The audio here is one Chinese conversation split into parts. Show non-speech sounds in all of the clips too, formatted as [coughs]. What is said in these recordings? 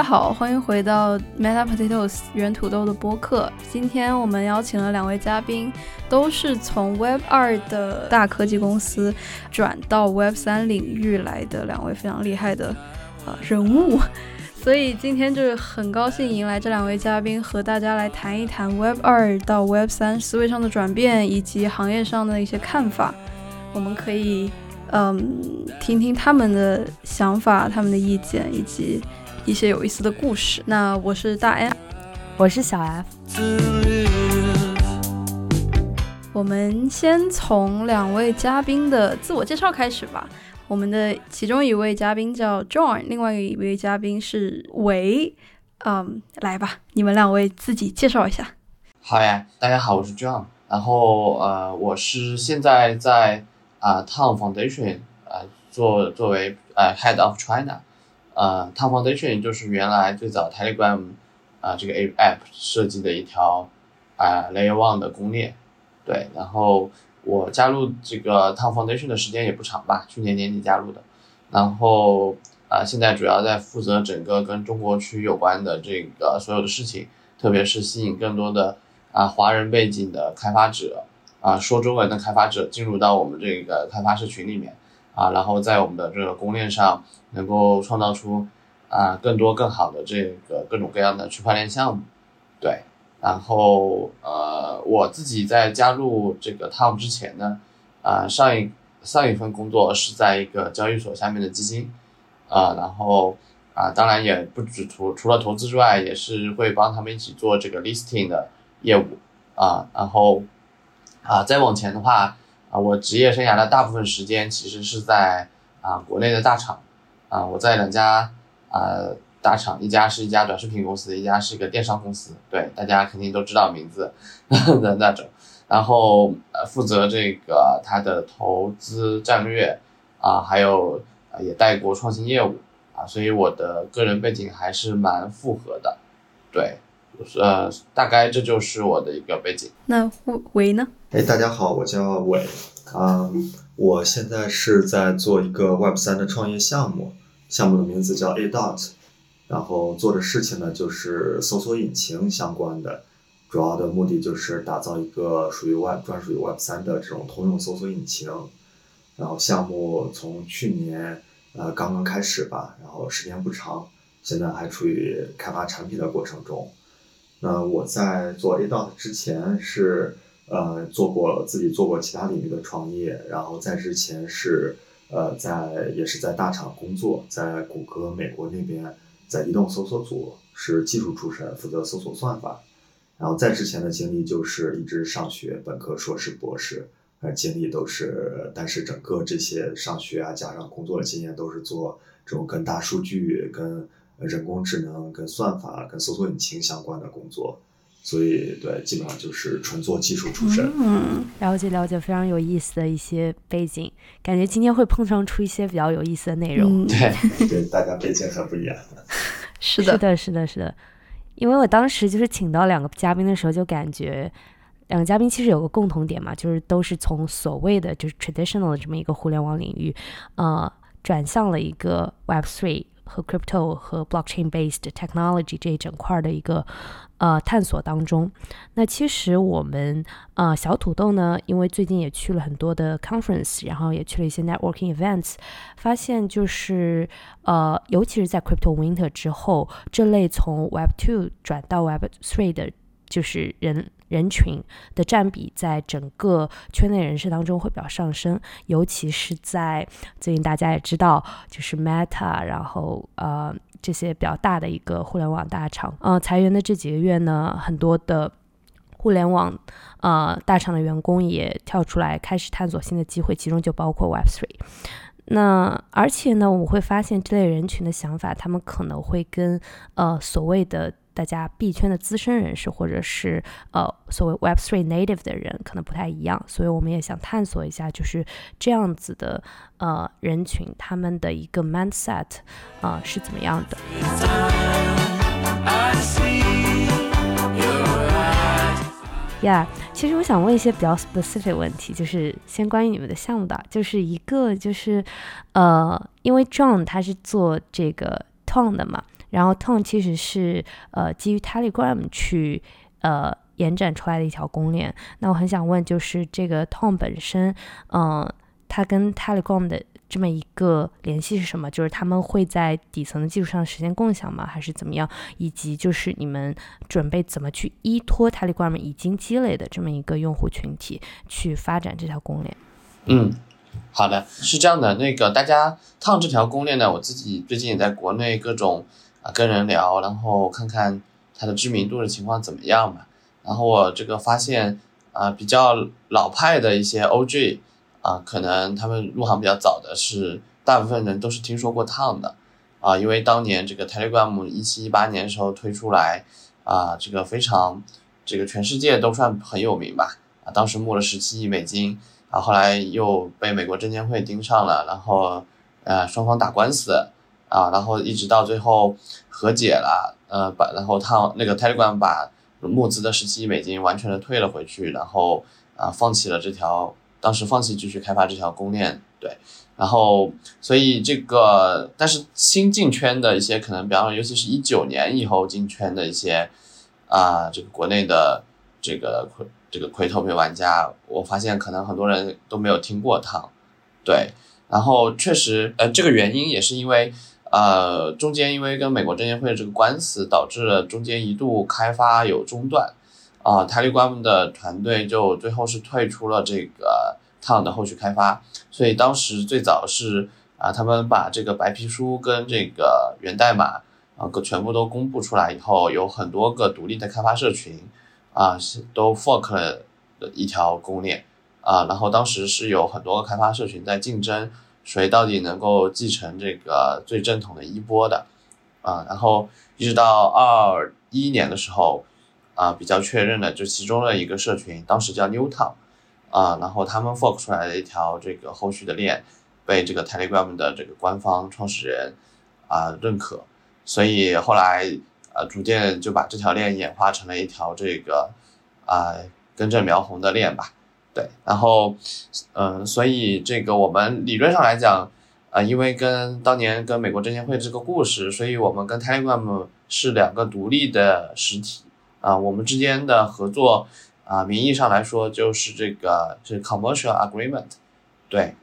大家好，欢迎回到 Meta Potatoes 原土豆的播客。今天我们邀请了两位嘉宾，都是从 Web 二的大科技公司转到 Web 三领域来的两位非常厉害的呃人物，[laughs] 所以今天就是很高兴迎来这两位嘉宾，和大家来谈一谈 Web 二到 Web 三思维上的转变以及行业上的一些看法。我们可以嗯听听他们的想法、他们的意见以及。一些有意思的故事。那我是大 N，我是小 F。我们先从两位嘉宾的自我介绍开始吧。我们的其中一位嘉宾叫 John，另外一位嘉宾是维。嗯，来吧，你们两位自己介绍一下。好呀，大家好，我是 John。然后呃，我是现在在啊 Town Foundation 呃做作为呃 Head of China。呃，Tom Foundation 就是原来最早 Telegram 啊这个 App 设计的一条啊 Layer One 的公链，对。然后我加入这个 Tom Foundation 的时间也不长吧，去年年底加入的。然后啊，现在主要在负责整个跟中国区有关的这个所有的事情，特别是吸引更多的啊华人背景的开发者啊说中文的开发者进入到我们这个开发社群里面。啊，然后在我们的这个公链上能够创造出啊更多更好的这个各种各样的区块链项目，对。然后呃，我自己在加入这个 Tom 之前呢，啊上一上一份工作是在一个交易所下面的基金，啊，然后啊当然也不止除除了投资之外，也是会帮他们一起做这个 listing 的业务，啊，然后啊再往前的话。啊，我职业生涯的大部分时间其实是在啊国内的大厂，啊我在两家啊大厂，一家是一家短视频公司，一家是一个电商公司，对大家肯定都知道名字的那种，然后呃负责这个它的投资战略啊，还有也带过创新业务啊，所以我的个人背景还是蛮复合的，对。呃，大概这就是我的一个背景。那伟呢？哎，大家好，我叫伟，嗯，我现在是在做一个 Web 三的创业项目，项目的名字叫 A Dot，然后做的事情呢就是搜索引擎相关的，主要的目的就是打造一个属于 Web 专属于 Web 三的这种通用搜索引擎。然后项目从去年呃刚刚开始吧，然后时间不长，现在还处于开发产品的过程中。那我在做 A Dot 之前是呃做过自己做过其他领域的创业，然后在之前是呃在也是在大厂工作，在谷歌美国那边在移动搜索组是技术出身，负责搜索算法。然后在之前的经历就是一直上学，本科、硕士、博士，呃经历都是，但是整个这些上学啊加上工作的经验都是做这种跟大数据跟。人工智能跟算法跟搜索引擎相关的工作，所以对，基本上就是纯做技术出身。嗯，了解了解，非常有意思的一些背景，感觉今天会碰撞出一些比较有意思的内容。对对，大家背景很不一样。[laughs] 是的，是的，是的，是的。因为我当时就是请到两个嘉宾的时候，就感觉两个嘉宾其实有个共同点嘛，就是都是从所谓的就是 traditional 的这么一个互联网领域，呃，转向了一个 Web Three。和 crypto 和 blockchain based technology 这一整块的一个呃探索当中，那其实我们呃小土豆呢，因为最近也去了很多的 conference，然后也去了一些 networking events，发现就是呃尤其是在 crypto winter 之后，这类从 web two 转到 web three 的，就是人。人群的占比在整个圈内人士当中会比较上升，尤其是在最近大家也知道，就是 Meta，然后呃这些比较大的一个互联网大厂，呃裁员的这几个月呢，很多的互联网呃大厂的员工也跳出来开始探索新的机会，其中就包括 Web3。那而且呢，我们会发现这类人群的想法，他们可能会跟呃所谓的。大家币圈的资深人士，或者是呃所谓 Web Three Native 的人，可能不太一样，所以我们也想探索一下，就是这样子的呃人群，他们的一个 mindset 啊是怎么样的？Yeah，其实我想问一些比较 specific 问题，就是先关于你们的项目的，就是一个就是呃，因为 John 他是做这个 Tone 的嘛。然后 Tone 其实是呃基于 Telegram 去呃延展出来的一条公链。那我很想问，就是这个 Tone 本身，嗯、它跟 Telegram 的这么一个联系是什么？就是他们会在底层的基础上实现共享吗？还是怎么样？以及就是你们准备怎么去依托 Telegram 已经积累的这么一个用户群体去发展这条公链？嗯，好的，是这样的，那个大家 Tone 这条公链呢，我自己最近也在国内各种啊跟人聊，然后看看它的知名度的情况怎么样嘛。然后我这个发现啊，比较老派的一些 OG 啊，可能他们入行比较早的是，大部分人都是听说过烫的啊，因为当年这个 Telegram 一七一八年的时候推出来啊，这个非常这个全世界都算很有名吧啊，当时募了十七亿美金。啊，后来又被美国证监会盯上了，然后呃双方打官司啊，然后一直到最后和解了，呃把然后他那个 Telegram 把募资的十七亿美金完全的退了回去，然后啊放弃了这条，当时放弃继续开发这条公链，对，然后所以这个但是新进圈的一些可能，比方说尤其是一九年以后进圈的一些啊这个国内的这个。这个亏头皮玩家，我发现可能很多人都没有听过他，对，然后确实，呃，这个原因也是因为，呃，中间因为跟美国证监会这个官司，导致了中间一度开发有中断，啊，Telegram 的团队就最后是退出了这个汤的后续开发，所以当时最早是啊，他们把这个白皮书跟这个源代码啊，全部都公布出来以后，有很多个独立的开发社群。啊，是都 fork 了一条公链啊，然后当时是有很多个开发社群在竞争，谁到底能够继承这个最正统的衣钵的啊，然后一直到二一年的时候啊，比较确认的就其中的一个社群，当时叫 New Town，啊，然后他们 fork 出来的一条这个后续的链被这个 Telegram 的这个官方创始人啊认可，所以后来。呃，逐渐就把这条链演化成了一条这个啊根正苗红的链吧，对，然后嗯，所以这个我们理论上来讲，啊，因为跟当年跟美国证监会这个故事，所以我们跟 Telegram 是两个独立的实体啊，我们之间的合作啊，名义上来说就是这个是 commercial agreement，对，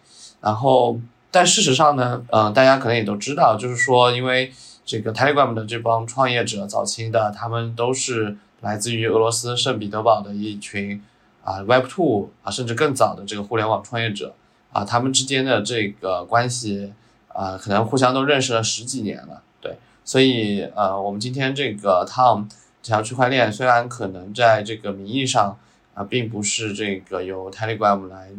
然后但事实上呢，嗯，大家可能也都知道，就是说因为。这个 Telegram 的这帮创业者，早期的他们都是来自于俄罗斯圣彼得堡的一群啊 Web Two 啊，甚至更早的这个互联网创业者啊，他们之间的这个关系啊，可能互相都认识了十几年了。对，所以呃，我们今天这个 Tom 这条区块链虽然可能在这个名义上啊，并不是这个由 Telegram 来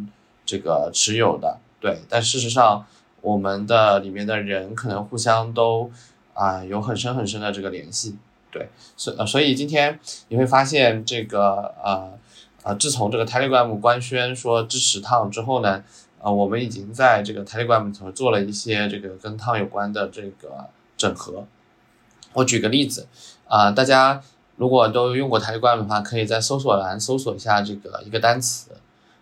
这个持有的，对，但事实上我们的里面的人可能互相都。啊，有很深很深的这个联系，对，所，所以今天你会发现这个呃啊，自从这个 Telegram 官宣说支持烫之后呢，啊，我们已经在这个 Telegram 头做了一些这个跟烫有关的这个整合。我举个例子，啊，大家如果都用过 Telegram 的话，可以在搜索栏搜索一下这个一个单词，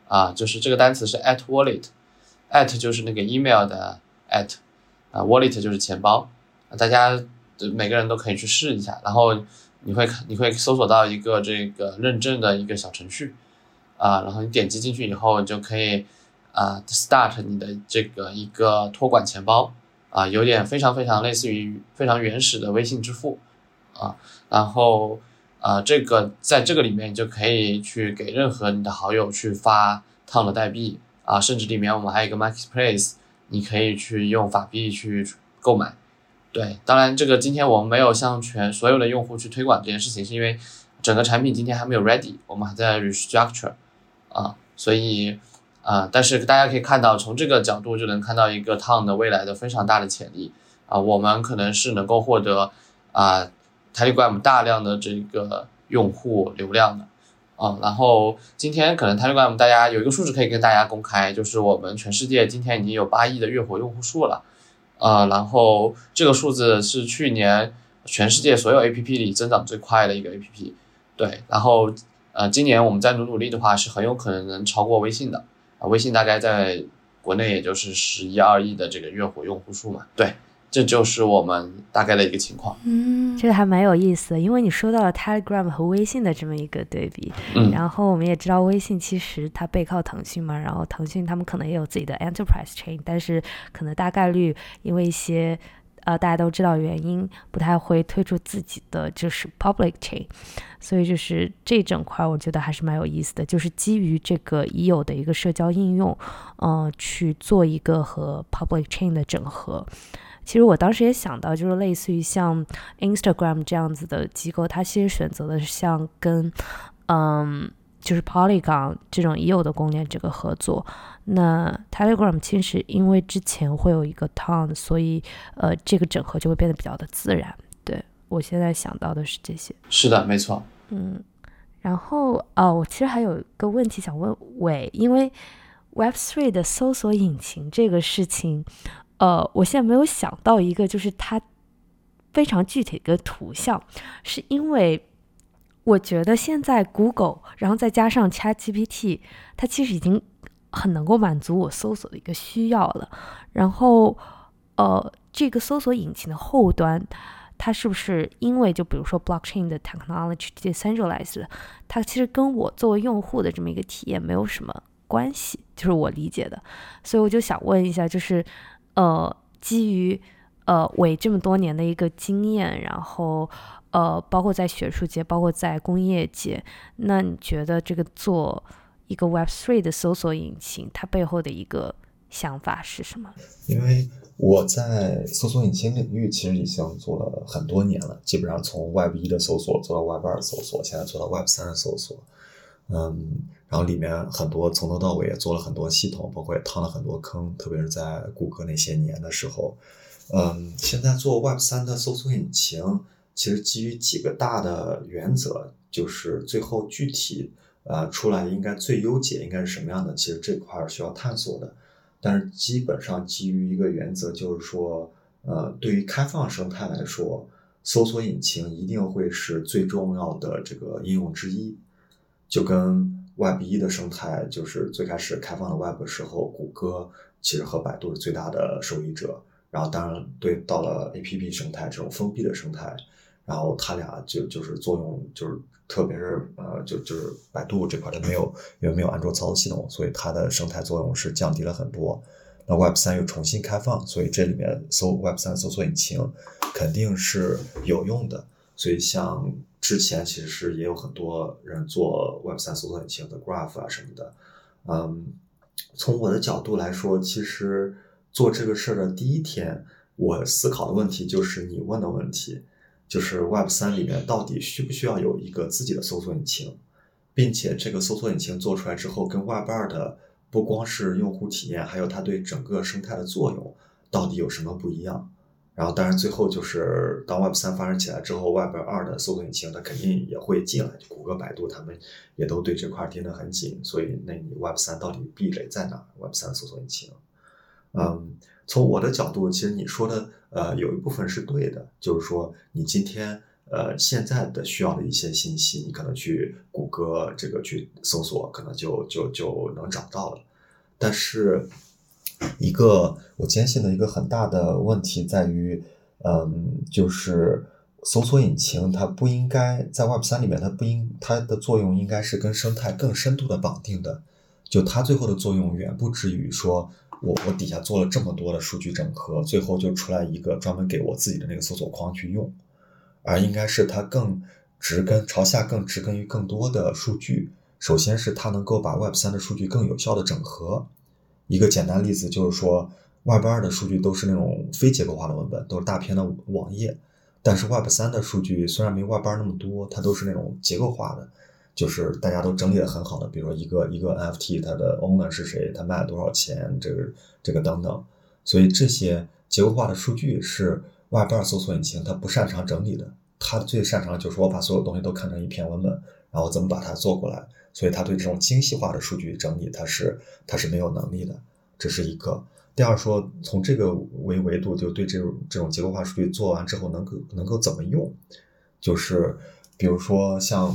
啊，就是这个单词是 at wallet，at 就是那个 email 的 at，啊，wallet 就是钱包。大家每个人都可以去试一下，然后你会你会搜索到一个这个认证的一个小程序，啊，然后你点击进去以后，你就可以啊 start 你的这个一个托管钱包，啊，有点非常非常类似于非常原始的微信支付，啊，然后啊这个在这个里面你就可以去给任何你的好友去发烫的代币，啊，甚至里面我们还有一个 marketplace，你可以去用法币去购买。对，当然这个今天我们没有向全所有的用户去推广这件事情，是因为整个产品今天还没有 ready，我们还在 restructure，啊，所以啊，但是大家可以看到，从这个角度就能看到一个 town 的未来的非常大的潜力啊，我们可能是能够获得啊 Telegram 大量的这个用户流量的啊，然后今天可能 Telegram 大家有一个数字可以跟大家公开，就是我们全世界今天已经有八亿的月活用户数了。啊，然后这个数字是去年全世界所有 A P P 里增长最快的一个 A P P，对，然后呃，今年我们再努努力的话，是很有可能能超过微信的啊，微信大概在国内也就是十一二亿的这个月活用户数嘛，对，这就是我们大概的一个情况。嗯，这个还蛮有意思的，因为你说到了 Telegram 和微信的这么一个对比，嗯，然后我们也知道微信其实它背靠腾讯嘛，然后腾讯他们可能也有自己的 Enterprise Chain，但是可能大概率因为一些呃大家都知道原因，不太会推出自己的就是 Public Chain，所以就是这整块儿我觉得还是蛮有意思的，就是基于这个已有的一个社交应用，呃，去做一个和 Public Chain 的整合。其实我当时也想到，就是类似于像 Instagram 这样子的机构，它其实选择的是像跟嗯，就是 Polygon 这种已有的公链这个合作。那 Telegram 其实因为之前会有一个 Ton，所以呃，这个整合就会变得比较的自然。对我现在想到的是这些。是的，没错。嗯，然后哦，我其实还有一个问题想问伟，因为 Web3 的搜索引擎这个事情，呃，我现在没有想到一个就是它非常具体的一个图像，是因为我觉得现在 Google，然后再加上 ChatGPT，它其实已经很能够满足我搜索的一个需要了。然后，呃，这个搜索引擎的后端。它是不是因为就比如说 blockchain 的 technology decentralized，它其实跟我作为用户的这么一个体验没有什么关系，就是我理解的。所以我就想问一下，就是呃，基于呃伟这么多年的一个经验，然后呃，包括在学术界，包括在工业界，那你觉得这个做一个 Web Three 的搜索引擎，它背后的一个想法是什么？因为我在搜索引擎领域其实已经做了很多年了，基本上从 Web 一的搜索做到 Web 二搜索，现在做到 Web 三的搜索。嗯，然后里面很多从头到尾也做了很多系统，包括也趟了很多坑，特别是在谷歌那些年的时候。嗯，现在做 Web 三的搜索引擎，其实基于几个大的原则，就是最后具体呃出来应该最优解应该是什么样的，其实这块需要探索的。但是基本上基于一个原则，就是说，呃，对于开放生态来说，搜索引擎一定会是最重要的这个应用之一。就跟 Web 一的生态，就是最开始开放的 Web 的时候，谷歌其实和百度是最大的受益者。然后当然对到了 APP 生态这种封闭的生态，然后它俩就就是作用就是。特别是呃，就就是百度这块它没有，因为没有安卓操作系统，所以它的生态作用是降低了很多。那 Web 三又重新开放，所以这里面搜 Web 三搜索引擎肯定是有用的。所以像之前其实是也有很多人做 Web 三搜索引擎的 Graph 啊什么的。嗯，从我的角度来说，其实做这个事儿的第一天，我思考的问题就是你问的问题。就是 Web 三里面到底需不需要有一个自己的搜索引擎，并且这个搜索引擎做出来之后，跟 Web 二的不光是用户体验，还有它对整个生态的作用到底有什么不一样？然后，当然最后就是当 Web 三发展起来之后，Web 二的搜索引擎它肯定也会进来，谷歌、百度他们也都对这块盯得很紧。所以，那你 Web 三到底壁垒在哪？Web 三搜索引擎，嗯。从我的角度，其实你说的呃有一部分是对的，就是说你今天呃现在的需要的一些信息，你可能去谷歌这个去搜索，可能就就就能找到了。但是一个我坚信的一个很大的问题在于，嗯，就是搜索引擎它不应该在 Web 三里面，它不应它的作用应该是跟生态更深度的绑定的，就它最后的作用远不止于说。我我底下做了这么多的数据整合，最后就出来一个专门给我自己的那个搜索框去用，而应该是它更植根朝下，更植根于更多的数据。首先是它能够把 Web 三的数据更有效的整合。一个简单例子就是说，Web 二的数据都是那种非结构化的文本，都是大片的网页，但是 Web 三的数据虽然没 Web 二那么多，它都是那种结构化的。就是大家都整理的很好的，比如说一个一个 NFT，它的 owner 是谁，它卖了多少钱，这个这个等等，所以这些结构化的数据是 Web 二搜索引擎它不擅长整理的，它最擅长就是我把所有东西都看成一篇文本，然后怎么把它做过来，所以它对这种精细化的数据整理，它是它是没有能力的，这是一个。第二说，从这个维维度，就对这种这种结构化数据做完之后能够能够怎么用，就是比如说像。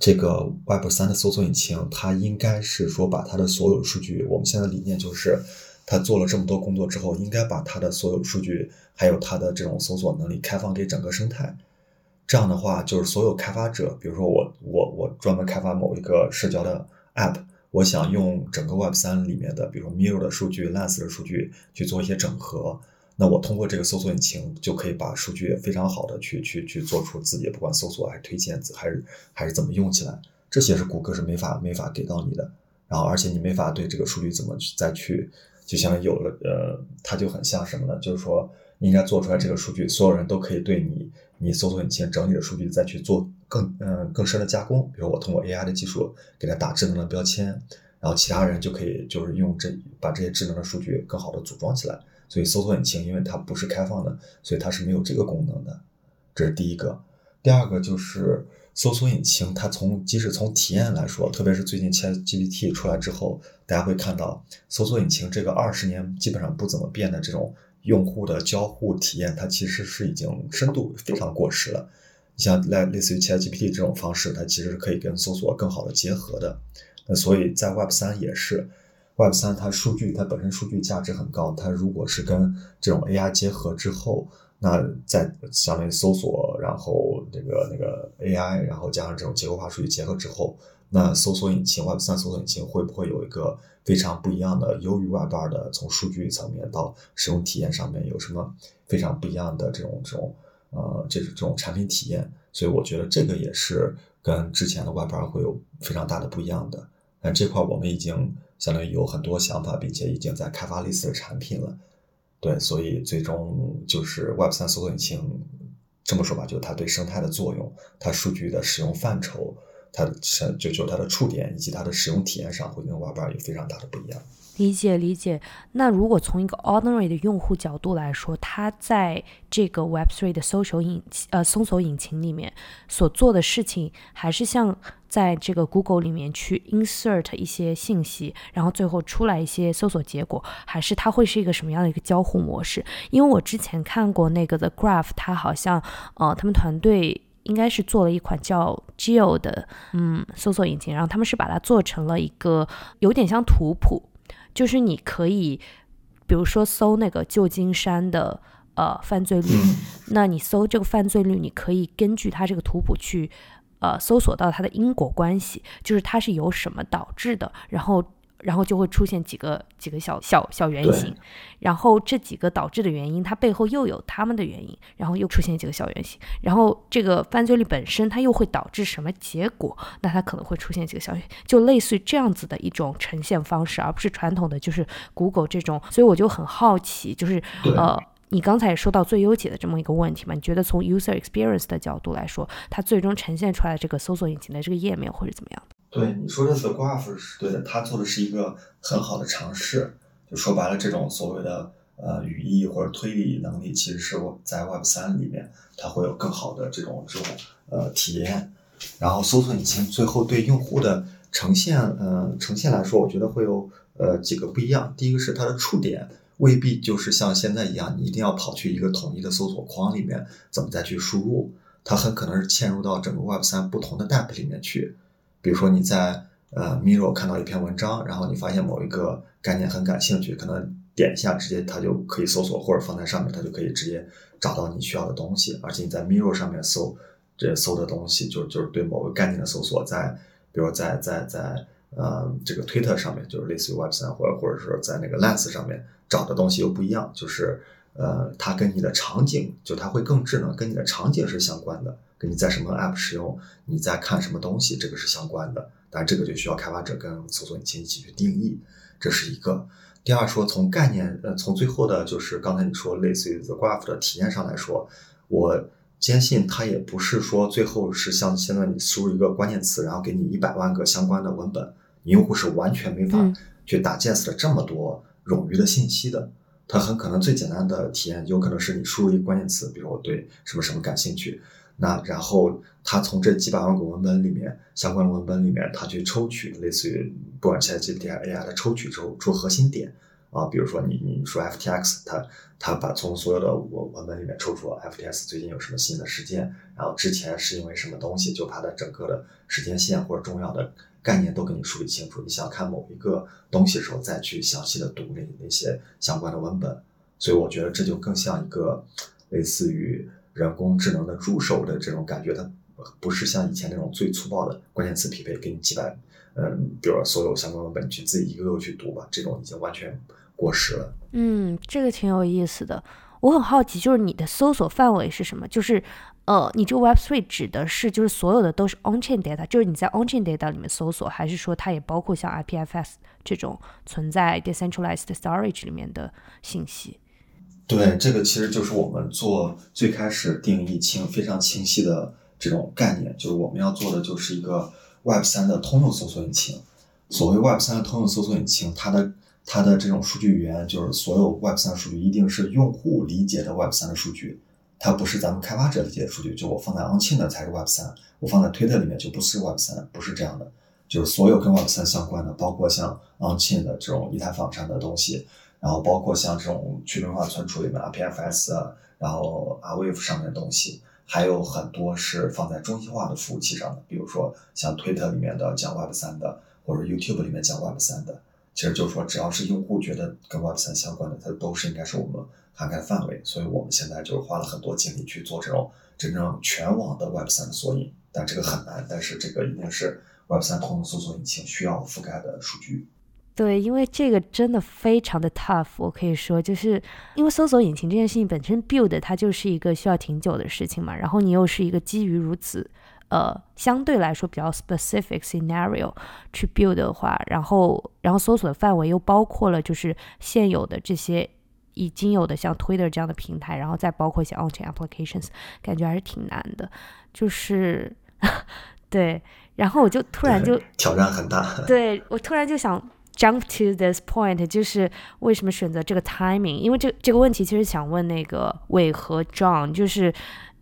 这个 Web 三的搜索引擎，它应该是说把它的所有数据，我们现在理念就是，他做了这么多工作之后，应该把他的所有数据，还有他的这种搜索能力开放给整个生态。这样的话，就是所有开发者，比如说我我我专门开发某一个社交的 App，我想用整个 Web 三里面的，比如说 Mirror 的数据、Lens 的数据去做一些整合。那我通过这个搜索引擎就可以把数据非常好的去去去做出自己不管搜索还是推荐还是还是怎么用起来，这些是谷歌是没法没法给到你的。然后而且你没法对这个数据怎么去再去，就像有了呃，它就很像什么呢？就是说应该做出来这个数据，所有人都可以对你你搜索引擎整理的数据再去做更嗯更深的加工。比如我通过 AI 的技术给它打智能的标签，然后其他人就可以就是用这把这些智能的数据更好的组装起来。所以搜索引擎因为它不是开放的，所以它是没有这个功能的，这是第一个。第二个就是搜索引擎，它从即使从体验来说，特别是最近 ChatGPT 出来之后，大家会看到搜索引擎这个二十年基本上不怎么变的这种用户的交互体验，它其实是已经深度非常过时了。你像类类似于 ChatGPT 这种方式，它其实是可以跟搜索更好的结合的。那所以在 Web 三也是。Web 三它数据它本身数据价值很高，它如果是跟这种 AI 结合之后，那在相当于搜索，然后这个那个 AI，然后加上这种结构化数据结合之后，那搜索引擎 Web 三搜索引擎会不会有一个非常不一样的，优于 Web 二的从数据层面到使用体验上面有什么非常不一样的这种这种呃这这种产品体验？所以我觉得这个也是跟之前的 Web 二会有非常大的不一样的。但这块我们已经。相当于有很多想法，并且已经在开发类似的产品了，对，所以最终就是 Web 三搜索引擎这么说吧，就是它对生态的作用，它数据的使用范畴，它的就就它的触点以及它的使用体验上，会跟 Web 二有非常大的不一样。理解理解。那如果从一个 ordinary 的用户角度来说，他在这个 Web three 的搜索引呃搜索引擎里面所做的事情，还是像在这个 Google 里面去 insert 一些信息，然后最后出来一些搜索结果，还是它会是一个什么样的一个交互模式？因为我之前看过那个 The Graph，它好像呃他们团队应该是做了一款叫 Geo 的嗯搜索引擎，然后他们是把它做成了一个有点像图谱。就是你可以，比如说搜那个旧金山的呃犯罪率，那你搜这个犯罪率，你可以根据它这个图谱去呃搜索到它的因果关系，就是它是由什么导致的，然后。然后就会出现几个几个小小小圆形，然后这几个导致的原因，它背后又有他们的原因，然后又出现几个小圆形，然后这个犯罪率本身它又会导致什么结果？那它可能会出现几个小原，就类似于这样子的一种呈现方式，而不是传统的就是 Google 这种。所以我就很好奇，就是呃，你刚才也说到最优解的这么一个问题嘛？你觉得从 user experience 的角度来说，它最终呈现出来的这个搜索引擎的这个页面会是怎么样的？对你说的 The Graph 是对的，他做的是一个很好的尝试。就说白了，这种所谓的呃语义或者推理能力，其实是在 Web 三里面，它会有更好的这种这种呃体验。然后搜索引擎最后对用户的呈现，呃呈现来说，我觉得会有呃几个不一样。第一个是它的触点未必就是像现在一样，你一定要跑去一个统一的搜索框里面，怎么再去输入？它很可能是嵌入到整个 Web 三不同的 App 里面去。比如说你在呃 Miro 看到一篇文章，然后你发现某一个概念很感兴趣，可能点一下直接它就可以搜索，或者放在上面它就可以直接找到你需要的东西。而且你在 Miro 上面搜这搜的东西，就就是对某个概念的搜索，在比如在在在呃这个 Twitter 上面，就是类似于 Web 三，或者或者说在那个 Lens 上面找的东西又不一样，就是呃它跟你的场景就它会更智能，跟你的场景是相关的。你在什么 App 使用，你在看什么东西，这个是相关的。当然，这个就需要开发者跟搜索引擎一起去定义，这是一个。第二，说从概念，呃，从最后的，就是刚才你说类似于 The Graph 的体验上来说，我坚信它也不是说最后是像现在你输入一个关键词，然后给你一百万个相关的文本，你用户是完全没法去打 Jest 这么多冗余的信息的。它很可能最简单的体验，有可能是你输入一个关键词，比如我对什么什么感兴趣。那然后他从这几百万个文本里面，相关的文本里面，他去抽取类似于不管是 GPT AI 的抽取之后出核心点啊，比如说你你说 FTX，他他把从所有的文文本里面抽出 FTX 最近有什么新的事件，然后之前是因为什么东西，就把它整个的时间线或者重要的概念都给你梳理清楚。你想看某一个东西的时候，再去详细的读那那些相关的文本。所以我觉得这就更像一个类似于人工智能的助手的这种感觉，它不是像以前那种最粗暴的关键词匹配，给你几百，嗯，比如说所有相关文本，你去自己一个个去读吧，这种已经完全过时了。嗯，这个挺有意思的。我很好奇，就是你的搜索范围是什么？就是呃，你这个 Web3 指的是就是所有的都是 on-chain data，就是你在 on-chain data 里面搜索，还是说它也包括像 IPFS 这种存在 decentralized storage 里面的信息？对，这个其实就是我们做最开始定义清非常清晰的这种概念，就是我们要做的就是一个 Web 三的通用搜索引擎。所谓 Web 三的通用搜索引擎，它的它的这种数据语言，就是所有 Web 三数据一定是用户理解的 Web 三的数据，它不是咱们开发者理解的数据。就我放在 Onchain 的才是 Web 三，我放在 Twitter 里面就不是 Web 三，不是这样的。就是所有跟 Web 三相关的，包括像 Onchain 的这种以太坊上的东西。然后包括像这种去中心化存储里面 RPFS 啊，然后 Rwave 上面的东西，还有很多是放在中心化的服务器上的，比如说像 Twitter 里面的讲 Web 三的，或者 YouTube 里面讲 Web 三的，其实就是说只要是用户觉得跟 Web 三相关的，它都是应该是我们涵盖范围。所以我们现在就是花了很多精力去做这种真正全网的 Web 三的索引，但这个很难，但是这个一定是 Web 三通用搜索引擎需要覆盖的数据。对，因为这个真的非常的 tough，我可以说，就是因为搜索引擎这件事情本身 build 它就是一个需要挺久的事情嘛，然后你又是一个基于如此呃相对来说比较 specific scenario 去 build 的话，然后然后搜索的范围又包括了就是现有的这些已经有的像 Twitter 这样的平台，然后再包括一些 on-chain applications，感觉还是挺难的，就是 [laughs] 对，然后我就突然就挑战很大，[laughs] 对我突然就想。Jump to this point，就是为什么选择这个 timing？因为这这个问题其实想问那个伟和 John，就是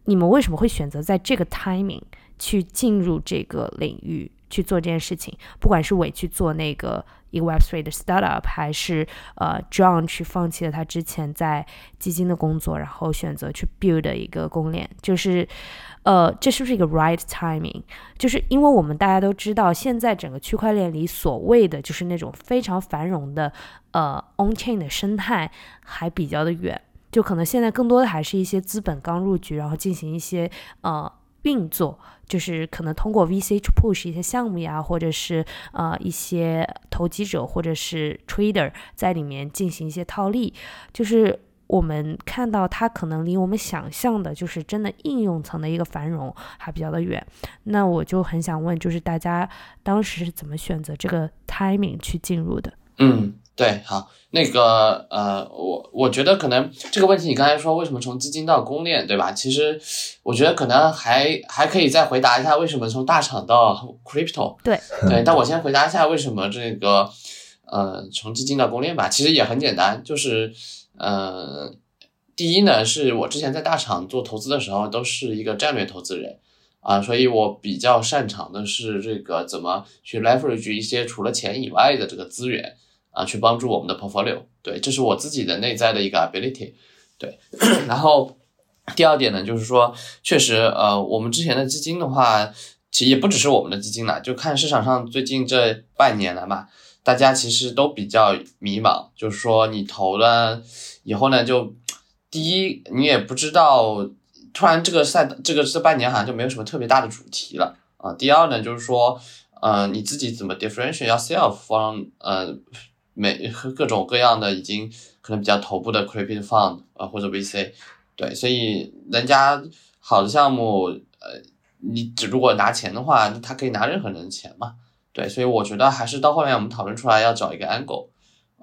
你们为什么会选择在这个 timing 去进入这个领域去做这件事情？不管是伟去做那个一个 Web3 的 startup，还是呃 John 去放弃了他之前在基金的工作，然后选择去 build 一个公链，就是。呃，这是不是一个 right timing？就是因为我们大家都知道，现在整个区块链里所谓的就是那种非常繁荣的呃 on chain 的生态还比较的远，就可能现在更多的还是一些资本刚入局，然后进行一些呃运作，就是可能通过 VC 去 push 一些项目呀，或者是呃一些投机者或者是 trader 在里面进行一些套利，就是。我们看到它可能离我们想象的，就是真的应用层的一个繁荣还比较的远。那我就很想问，就是大家当时是怎么选择这个 timing 去进入的？嗯，对，好，那个呃，我我觉得可能这个问题，你刚才说为什么从基金到公链，对吧？其实我觉得可能还还可以再回答一下，为什么从大厂到 [laughs] crypto？对对，但我先回答一下为什么这个呃从基金到公链吧，其实也很简单，就是。呃，第一呢，是我之前在大厂做投资的时候，都是一个战略投资人啊，所以我比较擅长的是这个怎么去 leverage 一些除了钱以外的这个资源啊，去帮助我们的 portfolio。对，这是我自己的内在的一个 ability。对，[coughs] 然后第二点呢，就是说，确实，呃，我们之前的基金的话，其实也不只是我们的基金了，就看市场上最近这半年来嘛。大家其实都比较迷茫，就是说你投了以后呢，就第一你也不知道，突然这个赛这个这半年好像就没有什么特别大的主题了啊。第二呢，就是说，呃，你自己怎么 differentiate yourself from 呃每各种各样的已经可能比较头部的 crypto fund 啊或者 VC，对，所以人家好的项目，呃，你只如果拿钱的话，他可以拿任何人的钱嘛。对，所以我觉得还是到后面我们讨论出来要找一个 angle，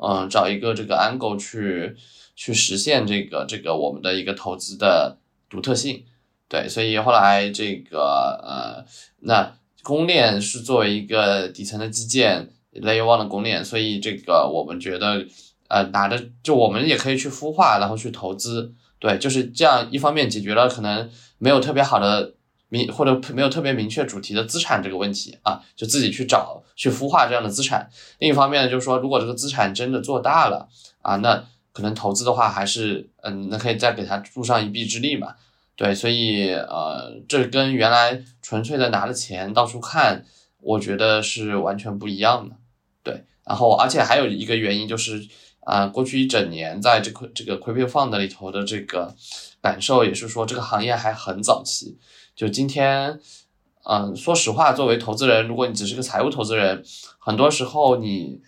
嗯，找一个这个 angle 去去实现这个这个我们的一个投资的独特性。对，所以后来这个呃，那公链是作为一个底层的基建 layer one 的公链，所以这个我们觉得呃拿着就我们也可以去孵化，然后去投资。对，就是这样，一方面解决了可能没有特别好的。明或者没有特别明确主题的资产这个问题啊，就自己去找去孵化这样的资产。另一方面呢，就是说，如果这个资产真的做大了啊，那可能投资的话还是嗯，那可以再给他助上一臂之力嘛。对，所以呃，这跟原来纯粹的拿着钱到处看我觉得是完全不一样的。对，然后而且还有一个原因就是啊，过去一整年在这个这个 Crypto Fund 里头的这个感受也是说，这个行业还很早期。就今天，嗯，说实话，作为投资人，如果你只是个财务投资人，很多时候你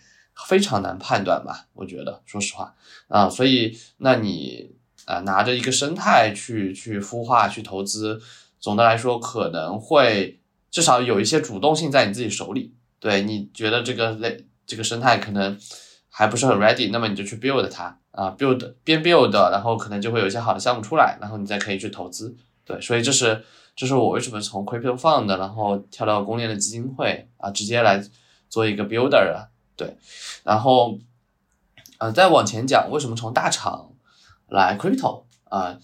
非常难判断吧？我觉得，说实话啊，所以那你啊拿着一个生态去去孵化去投资，总的来说可能会至少有一些主动性在你自己手里。对你觉得这个类这个生态可能还不是很 ready，那么你就去 build 它啊，build 边 build，然后可能就会有一些好的项目出来，然后你再可以去投资。对，所以这是。这是我为什么从 Crypto Fund 然后跳到公链的基金会啊，直接来做一个 Builder 啊，对，然后呃再往前讲，为什么从大厂来 Crypto 啊？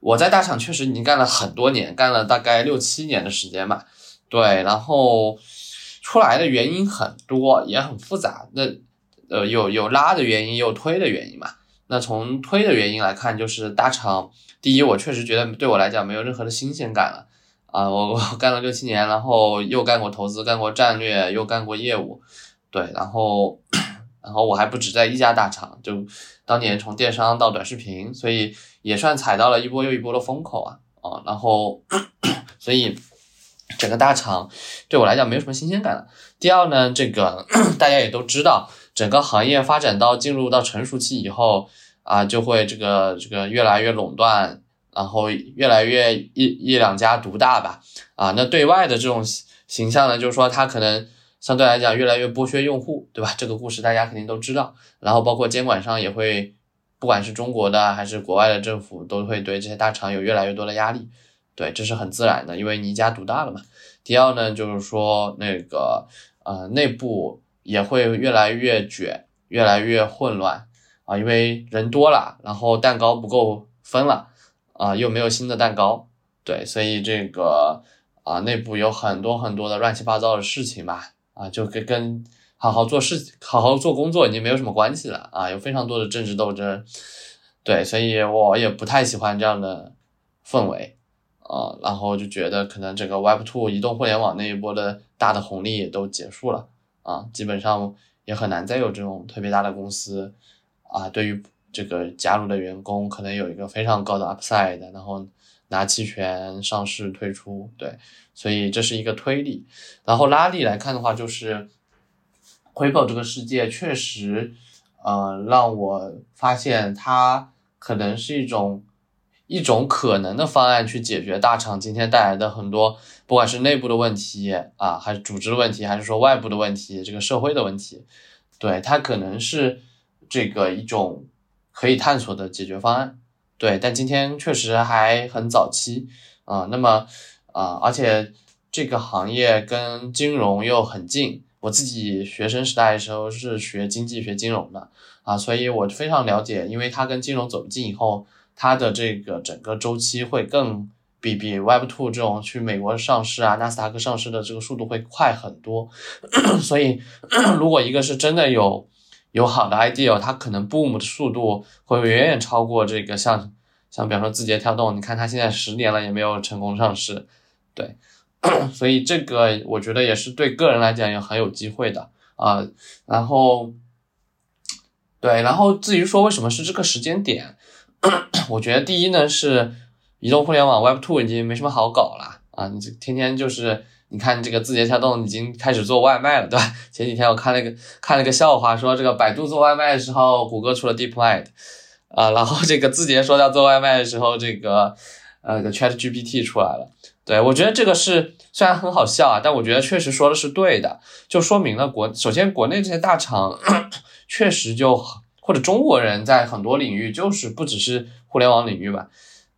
我在大厂确实已经干了很多年，干了大概六七年的时间吧，对，然后出来的原因很多，也很复杂，那呃有有拉的原因，也有推的原因嘛。那从推的原因来看，就是大厂。第一，我确实觉得对我来讲没有任何的新鲜感了啊！我我干了六七年，然后又干过投资，干过战略，又干过业务，对，然后然后我还不止在一家大厂，就当年从电商到短视频，所以也算踩到了一波又一波的风口啊啊！然后所以整个大厂对我来讲没有什么新鲜感了。第二呢，这个 [clears throat] 大家也都知道，整个行业发展到进入到成熟期以后。啊，就会这个这个越来越垄断，然后越来越一一两家独大吧。啊，那对外的这种形象呢，就是说它可能相对来讲越来越剥削用户，对吧？这个故事大家肯定都知道。然后包括监管上也会，不管是中国的还是国外的政府，都会对这些大厂有越来越多的压力。对，这是很自然的，因为你一家独大了嘛。第二呢，就是说那个呃内部也会越来越卷，越来越混乱。啊，因为人多了，然后蛋糕不够分了，啊，又没有新的蛋糕，对，所以这个啊，内部有很多很多的乱七八糟的事情吧，啊，就跟跟好好做事、好好做工作已经没有什么关系了，啊，有非常多的政治斗争，对，所以我也不太喜欢这样的氛围，啊，然后就觉得可能这个 Web Two 移动互联网那一波的大的红利也都结束了，啊，基本上也很难再有这种特别大的公司。啊，对于这个加入的员工，可能有一个非常高的 upside，然后拿期权上市退出，对，所以这是一个推力。然后拉力来看的话，就是 c r p o 这个世界确实，呃，让我发现它可能是一种一种可能的方案，去解决大厂今天带来的很多，不管是内部的问题啊，还是组织问题，还是说外部的问题，这个社会的问题，对，它可能是。这个一种可以探索的解决方案，对，但今天确实还很早期啊。那么啊，而且这个行业跟金融又很近。我自己学生时代的时候是学经济学金融的啊，所以我非常了解，因为它跟金融走近以后，它的这个整个周期会更比比 Web Two 这种去美国上市啊、纳斯达克上市的这个速度会快很多。[coughs] 所以 [coughs] 如果一个是真的有。有好的 idea，它可能 boom 的速度会远远超过这个像像比方说字节跳动，你看它现在十年了也没有成功上市，对，[coughs] 所以这个我觉得也是对个人来讲也很有机会的啊。然后，对，然后至于说为什么是这个时间点，[coughs] 我觉得第一呢是移动互联网 Web Two 已经没什么好搞了啊，你这天天就是。你看这个字节跳动已经开始做外卖了，对吧？前几天我看了个看了个笑话，说这个百度做外卖的时候，谷歌出了 DeepMind，啊，然后这个字节说要做外卖的时候，这个呃，ChatGPT 出来了。对我觉得这个是虽然很好笑啊，但我觉得确实说的是对的，就说明了国首先国内这些大厂 [clears throat] 确实就或者中国人在很多领域就是不只是互联网领域吧，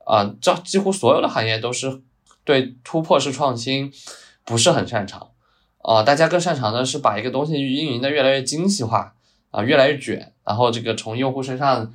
啊，这几乎所有的行业都是对突破式创新。不是很擅长，啊，大家更擅长的是把一个东西运营的越来越精细化，啊，越来越卷，然后这个从用户身上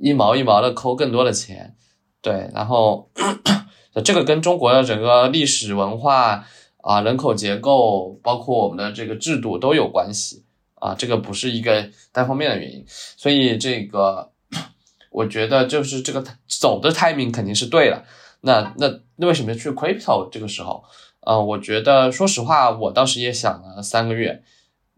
一毛一毛的抠更多的钱，对，然后 [clears throat] 这个跟中国的整个历史文化啊、人口结构，包括我们的这个制度都有关系，啊，这个不是一个单方面的原因，所以这个 [clears throat] 我觉得就是这个走的 timing 肯定是对了，那那那为什么去 crypto 这个时候？呃，我觉得说实话，我当时也想了三个月，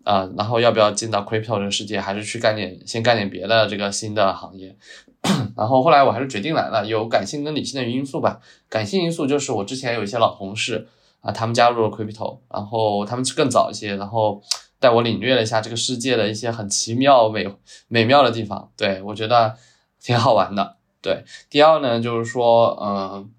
呃，然后要不要进到 crypto 这个世界，还是去干点先干点别的这个新的行业。[clears throat] 然后后来我还是决定来了，有感性跟理性的因素吧。感性因素就是我之前有一些老同事啊，他们加入了 crypto，然后他们更早一些，然后带我领略了一下这个世界的一些很奇妙美美妙的地方，对我觉得挺好玩的。对，第二呢，就是说，嗯，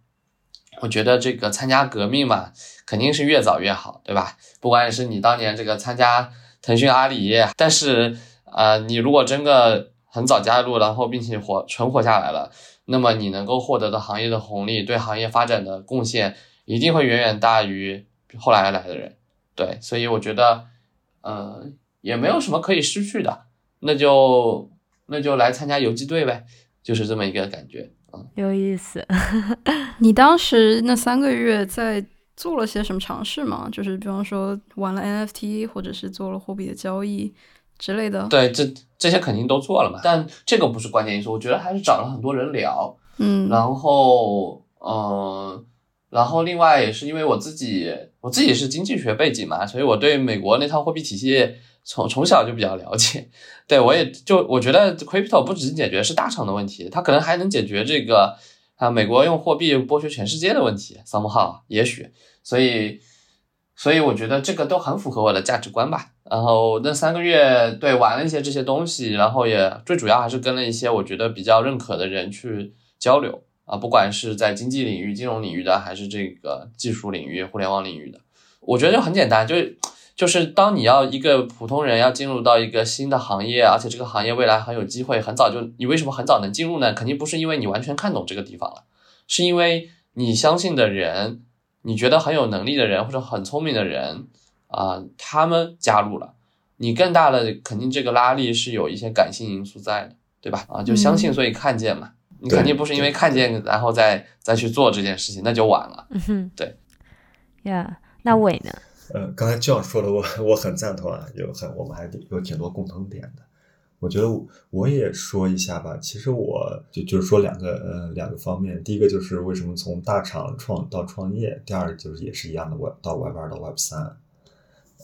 我觉得这个参加革命嘛，肯定是越早越好，对吧？不管是你当年这个参加腾讯、阿里，但是呃，你如果真的。很早加入，然后并且活存活下来了，那么你能够获得的行业的红利，对行业发展的贡献，一定会远远大于后来来的人。对，所以我觉得，呃，也没有什么可以失去的，那就那就来参加游击队呗，就是这么一个感觉。嗯，有意思。[laughs] 你当时那三个月在做了些什么尝试吗？就是比方说玩了 NFT，或者是做了货币的交易。之类的，对，这这些肯定都做了嘛，但这个不是关键因素。我觉得还是找了很多人聊，嗯，然后，嗯，然后另外也是因为我自己，我自己是经济学背景嘛，所以我对美国那套货币体系从从小就比较了解。对我也就我觉得 crypto 不只是解决是大厂的问题，它可能还能解决这个啊美国用货币剥削全世界的问题，somehow 也许，所以。所以我觉得这个都很符合我的价值观吧。然后那三个月，对玩了一些这些东西，然后也最主要还是跟了一些我觉得比较认可的人去交流啊，不管是在经济领域、金融领域的，还是这个技术领域、互联网领域的，我觉得就很简单，就是就是当你要一个普通人要进入到一个新的行业，而且这个行业未来很有机会，很早就你为什么很早能进入呢？肯定不是因为你完全看懂这个地方了，是因为你相信的人。你觉得很有能力的人或者很聪明的人啊，他们加入了，你更大的肯定这个拉力是有一些感性因素在的，对吧？啊，就相信所以看见嘛，你肯定不是因为看见然后再再去做这件事情，那就晚了。嗯哼，对。[laughs] 呀，那伟呢？呃，刚才这样说的，我我很赞同啊，有很我们还有挺多共同点的。我觉得我也说一下吧。其实我就就是说两个呃两个方面。第一个就是为什么从大厂创到创业。第二就是也是一样的，Web 到 Web 二到 Web 三。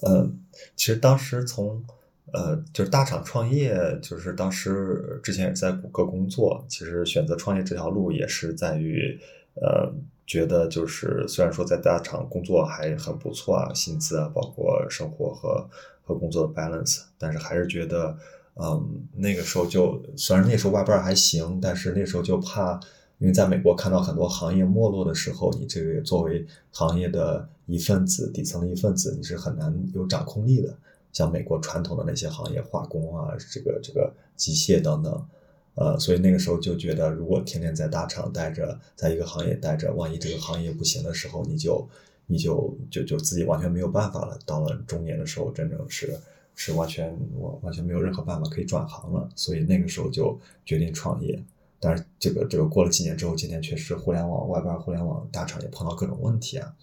嗯，其实当时从呃就是大厂创业，就是当时之前也在谷歌工作。其实选择创业这条路也是在于呃觉得就是虽然说在大厂工作还很不错啊，薪资啊，包括生活和和工作的 balance，但是还是觉得。嗯，那个时候就虽然那时候外边还行，但是那时候就怕，因为在美国看到很多行业没落的时候，你这个作为行业的一份子，底层的一份子，你是很难有掌控力的。像美国传统的那些行业，化工啊，这个这个机械等等，呃，所以那个时候就觉得，如果天天在大厂待着，在一个行业待着，万一这个行业不行的时候，你就你就就就自己完全没有办法了。到了中年的时候，真正是。是完全我完全没有任何办法可以转行了，所以那个时候就决定创业。但是这个这个过了几年之后，今天确实互联网外边互联网大厂也碰到各种问题啊。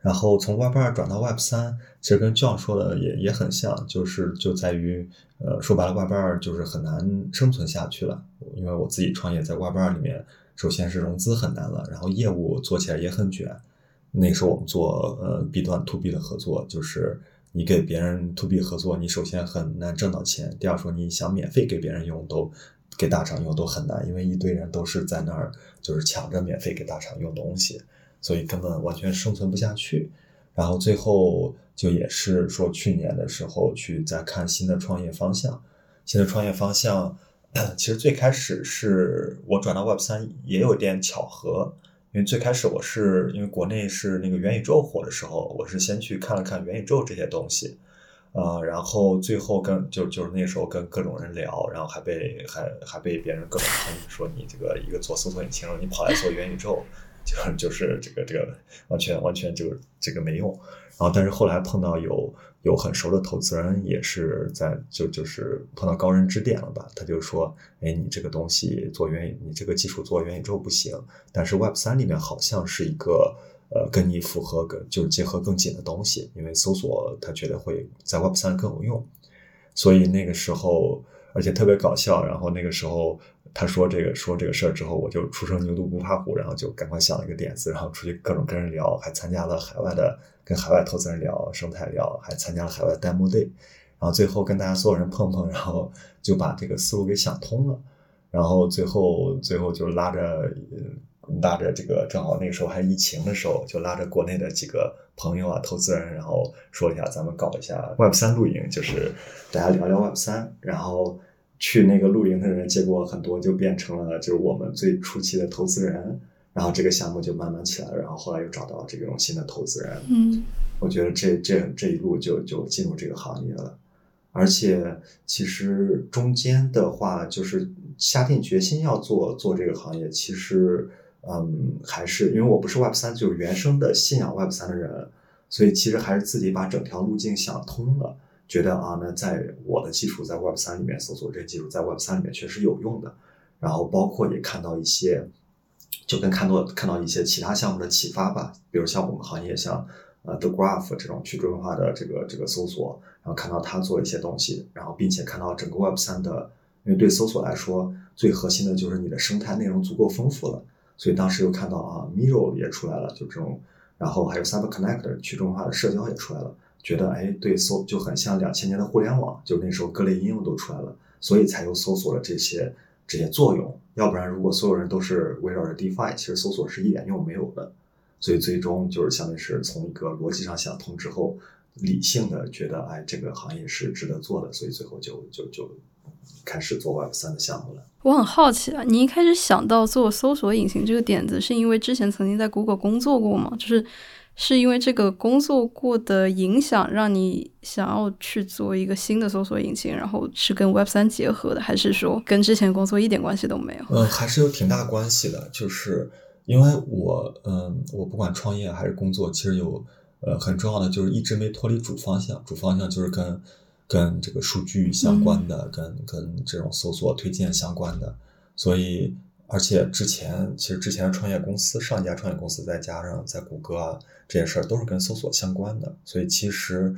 然后从 Web 二转到 Web 三，其实跟 John 说的也也很像，就是就在于呃说白了 Web 二就是很难生存下去了。因为我自己创业在 Web 二里面，首先是融资很难了，然后业务做起来也很卷。那时候我们做呃 B 端 To B 的合作，就是。你给别人 to B 合作，你首先很难挣到钱。第二说，你想免费给别人用，都给大厂用都很难，因为一堆人都是在那儿就是抢着免费给大厂用东西，所以根本完全生存不下去。然后最后就也是说，去年的时候去再看新的创业方向。新的创业方向，[coughs] 其实最开始是我转到 Web 三也有点巧合。因为最开始我是因为国内是那个元宇宙火的时候，我是先去看了看元宇宙这些东西，呃，然后最后跟就就是那时候跟各种人聊，然后还被还还被别人各种喷，说你这个一个做搜索引擎，你跑来做元宇宙，[laughs] 就就是这个这个完全完全就这个没用。然后但是后来碰到有。有很熟的投资人也是在就就是碰到高人指点了吧，他就说，哎，你这个东西做元，你这个技术做元宇宙不行，但是 Web 三里面好像是一个呃跟你符合跟就是结合更紧的东西，因为搜索他觉得会在 Web 三更有用，所以那个时候而且特别搞笑。然后那个时候他说这个说这个事儿之后，我就初生牛犊不怕虎，然后就赶快想了一个点子，然后出去各种跟人聊，还参加了海外的跟海外投资人聊生态聊，还参加了海外 demo day，然后最后跟大家所有人碰碰，然后就把这个思路给想通了。然后最后最后就拉着拉着这个，正好那个时候还疫情的时候，就拉着国内的几个朋友啊、投资人，然后说一下咱们搞一下 Web 三露营，就是大家聊聊 Web 三。然后去那个露营的人，结果很多就变成了就是我们最初期的投资人。然后这个项目就慢慢起来了。然后后来又找到这种新的投资人。嗯，我觉得这这这一路就就进入这个行业了。而且其实中间的话，就是下定决心要做做这个行业，其实嗯，还是因为我不是 Web 三，就是原生的信仰 Web 三的人，所以其实还是自己把整条路径想通了，觉得啊，那在我的技术在 Web 三里面搜索这些技术在 Web 三里面确实有用的，然后包括也看到一些，就跟看到看到一些其他项目的启发吧，比如像我们行业像。呃，The Graph 这种去中心化的这个这个搜索，然后看到他做一些东西，然后并且看到整个 Web 三的，因为对搜索来说，最核心的就是你的生态内容足够丰富了，所以当时又看到啊，Mirror 也出来了，就这种，然后还有 Sub Connector 去中化的社交也出来了，觉得哎，对搜就很像两千年的互联网，就那时候各类应用都出来了，所以才又搜索了这些这些作用，要不然如果所有人都是围绕着 DeFi，其实搜索是一点用没有的。所以最终就是相当于是从一个逻辑上想通之后，理性的觉得哎这个行业是值得做的，所以最后就就就开始做 Web 三的项目了。我很好奇啊，你一开始想到做搜索引擎这个点子，是因为之前曾经在 Google 工作过吗？就是是因为这个工作过的影响，让你想要去做一个新的搜索引擎，然后是跟 Web 三结合的，还是说跟之前工作一点关系都没有？嗯，还是有挺大关系的，就是。因为我，嗯，我不管创业还是工作，其实有，呃，很重要的就是一直没脱离主方向，主方向就是跟，跟这个数据相关的，跟跟这种搜索推荐相关的，所以，而且之前其实之前的创业公司，上一家创业公司再加上在谷歌啊这些事儿都是跟搜索相关的，所以其实。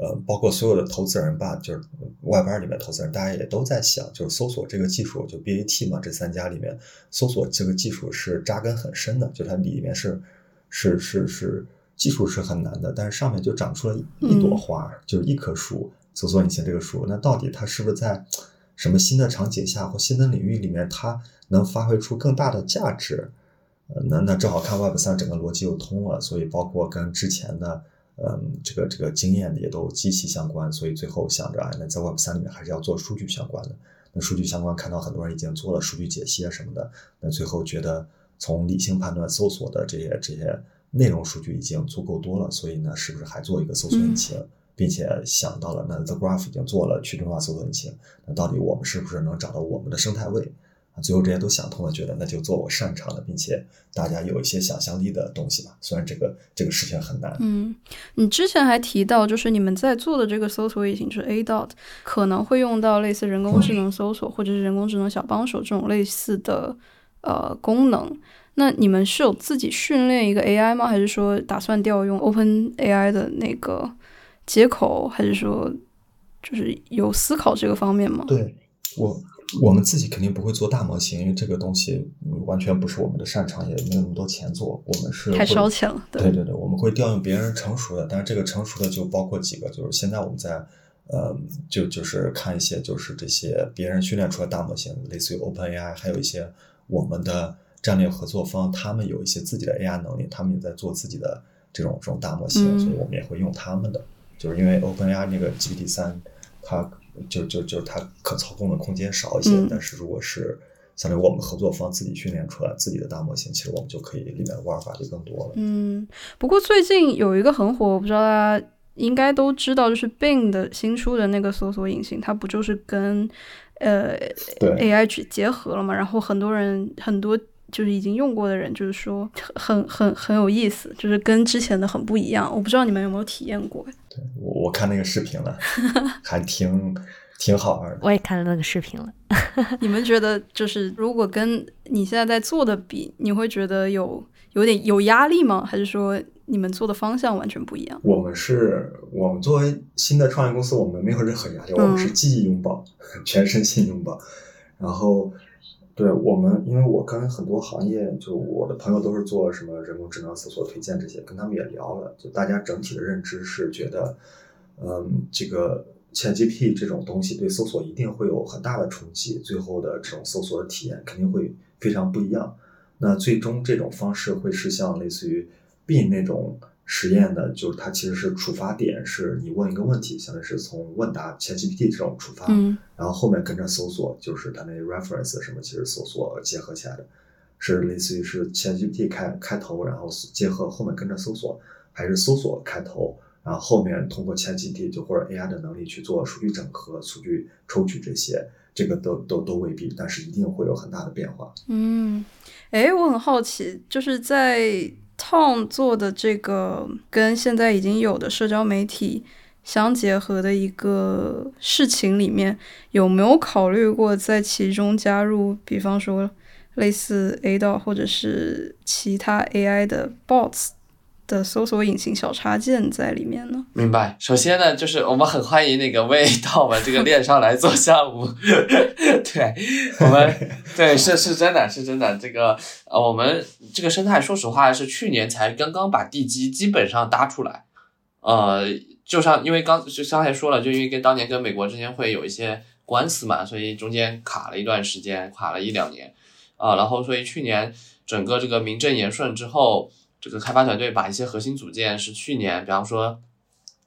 呃，包括所有的投资人吧，就是外边里面投资人，大家也都在想，就是搜索这个技术，就 BAT 嘛，这三家里面，搜索这个技术是扎根很深的，就它里面是是是是技术是很难的，但是上面就长出了一朵花，就是一棵树，搜索引擎这个树，那到底它是不是在什么新的场景下或新的领域里面，它能发挥出更大的价值？呃，那那正好看 Web 三整个逻辑又通了，所以包括跟之前的。嗯，这个这个经验也都极其相关，所以最后想着哎，那在 Web 三里面还是要做数据相关的。那数据相关，看到很多人已经做了数据解析啊什么的。那最后觉得从理性判断搜索的这些这些内容数据已经足够多了，所以呢，是不是还做一个搜索引擎，并且想到了那 The Graph 已经做了去中心化搜索引擎，那到底我们是不是能找到我们的生态位？最后这些都想通了，觉得那就做我擅长的，并且大家有一些想象力的东西吧。虽然这个这个事情很难。嗯，你之前还提到，就是你们在做的这个搜索引擎是 A dot，可能会用到类似人工智能搜索或者是人工智能小帮手这种类似的呃功能。那你们是有自己训练一个 AI 吗？还是说打算调用 Open AI 的那个接口？还是说就是有思考这个方面吗？对我。我们自己肯定不会做大模型，因为这个东西完全不是我们的擅长，也没有那么多钱做。我们是太烧钱了。对对对，我们会调用别人成熟的，但是这个成熟的就包括几个，就是现在我们在呃，就就是看一些就是这些别人训练出来大模型，类似于 OpenAI，还有一些我们的战略合作方，他们有一些自己的 AI 能力，他们也在做自己的这种这种大模型，所以我们也会用他们的，就是因为 OpenAI 那个 GPT 三，它。就就就它可操控的空间少一些，但是如果是相当于我们合作方自己训练出来自己的大模型，其实我们就可以里面的玩法就更多了。嗯，不过最近有一个很火，我不知道大家应该都知道，就是 Bing 的新出的那个搜索引擎，它不就是跟呃 AI 去结合了嘛？然后很多人很多。就是已经用过的人，就是说很很很有意思，就是跟之前的很不一样。我不知道你们有没有体验过？对，我我看那个视频了，[laughs] 还挺挺好玩的。我也看了那个视频了。[laughs] 你们觉得，就是如果跟你现在在做的比，你会觉得有有点有压力吗？还是说你们做的方向完全不一样？我们是我们作为新的创业公司，我们没有任何压力，我们是记忆拥抱，[laughs] 全身心拥抱。然后，对我们，因为我跟很多行业，就我的朋友都是做什么人工智能搜索推荐这些，跟他们也聊了，就大家整体的认知是觉得，嗯，这个 ChatGPT 这种东西对搜索一定会有很大的冲击，最后的这种搜索的体验肯定会非常不一样。那最终这种方式会是像类似于。B 那种实验的，就是它其实是触发点，是你问一个问题，相当于是从问答 ChatGPT 这种触发，嗯，然后后面跟着搜索，就是它那 reference 什么，其实搜索结合起来的，是类似于是 ChatGPT 开开头，然后结合后面跟着搜索，还是搜索开头，然后后面通过 ChatGPT 就或者 AI 的能力去做数据整合、数据抽取这些，这个都都都未必，但是一定会有很大的变化。嗯，哎，我很好奇，就是在。Tom 做的这个跟现在已经有的社交媒体相结合的一个事情里面，有没有考虑过在其中加入，比方说类似 A 道或者是其他 AI 的 bots？的搜索引擎小插件在里面呢。明白。首先呢，就是我们很欢迎那个魏到我们这个链上来做项目。[laughs] 对，我们对是是真的是真的。这个呃，我们这个生态，说实话是去年才刚刚把地基基本上搭出来。呃，就像因为刚就刚才说了，就因为跟当年跟美国之间会有一些官司嘛，所以中间卡了一段时间，卡了一两年啊。然后所以去年整个这个名正言顺之后。这个开发团队把一些核心组件是去年，比方说，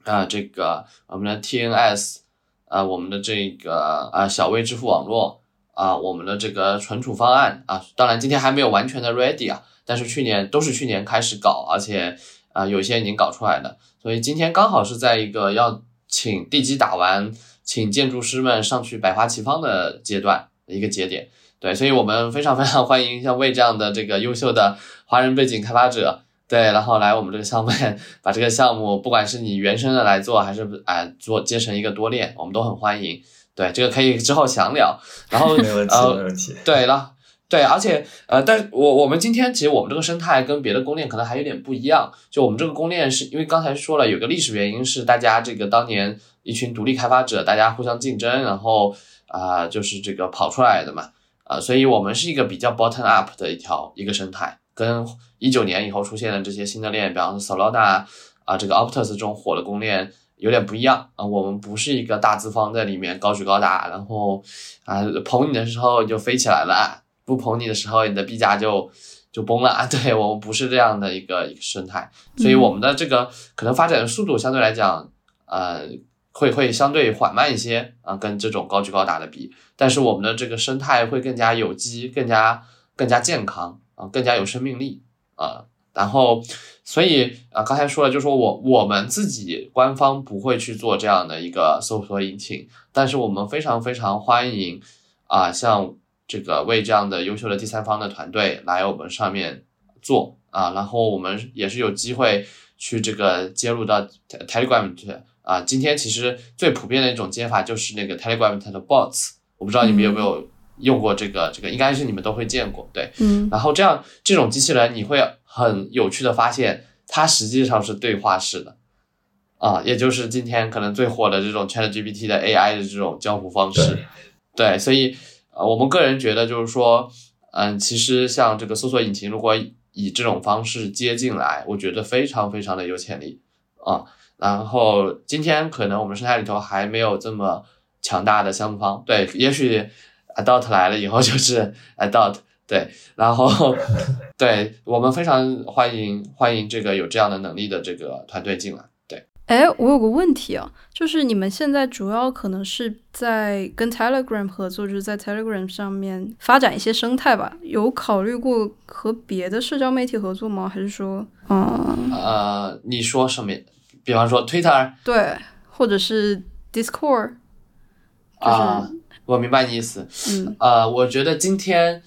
啊，这个我们的 TNS，啊，我们的这个啊小微支付网络，啊，我们的这个存储方案，啊，当然今天还没有完全的 ready 啊，但是去年都是去年开始搞，而且啊有些已经搞出来的，所以今天刚好是在一个要请地基打完，请建筑师们上去百花齐放的阶段一个节点。对，所以我们非常非常欢迎像魏这样的这个优秀的华人背景开发者，对，然后来我们这个项目，把这个项目，不管是你原生的来做，还是啊做接成一个多链，我们都很欢迎。对，这个可以之后详聊。然后 [laughs] 没问题，没问题。对了，对，而且呃，但我我们今天其实我们这个生态跟别的公链可能还有点不一样。就我们这个公链是因为刚才说了，有个历史原因是大家这个当年一群独立开发者，大家互相竞争，然后啊就是这个跑出来的嘛。啊，所以我们是一个比较 bottom up 的一条一个生态，跟一九年以后出现的这些新的链，比方说 Solana 啊，这个 Optus 这种火的公链有点不一样啊。我们不是一个大资方在里面高举高打，然后啊捧你的时候就飞起来了，不捧你的时候你的币价就就崩了。[laughs] 对我们不是这样的一个一个生态，所以我们的这个可能发展的速度相对来讲，呃。会会相对缓慢一些啊，跟这种高举高打的比，但是我们的这个生态会更加有机，更加更加健康啊，更加有生命力啊。然后，所以啊，刚才说了，就说我我们自己官方不会去做这样的一个搜索引擎，但是我们非常非常欢迎啊，像这个为这样的优秀的第三方的团队来我们上面做啊，然后我们也是有机会去这个接入到 Telegram 去。啊，今天其实最普遍的一种接法就是那个 Telegram 它的 bots，我不知道你们有没有用过这个，这个应该是你们都会见过，对，嗯，然后这样这种机器人你会很有趣的发现，它实际上是对话式的，啊，也就是今天可能最火的这种 ChatGPT 的 AI 的这种交互方式，对，所以呃，我们个人觉得就是说，嗯，其实像这个搜索引擎如果以这种方式接进来，我觉得非常非常的有潜力。啊。然后今天可能我们生态里头还没有这么强大的项目方，对，也许 Adult 来了以后就是 Adult，对，然后对我们非常欢迎欢迎这个有这样的能力的这个团队进来，对。哎，我有个问题啊，就是你们现在主要可能是在跟 Telegram 合作，就是在 Telegram 上面发展一些生态吧？有考虑过和别的社交媒体合作吗？还是说，嗯，呃，你说什么？比方说 Twitter，对，或者是 Discord，啊，我明白你意思。嗯，呃，我觉得今天，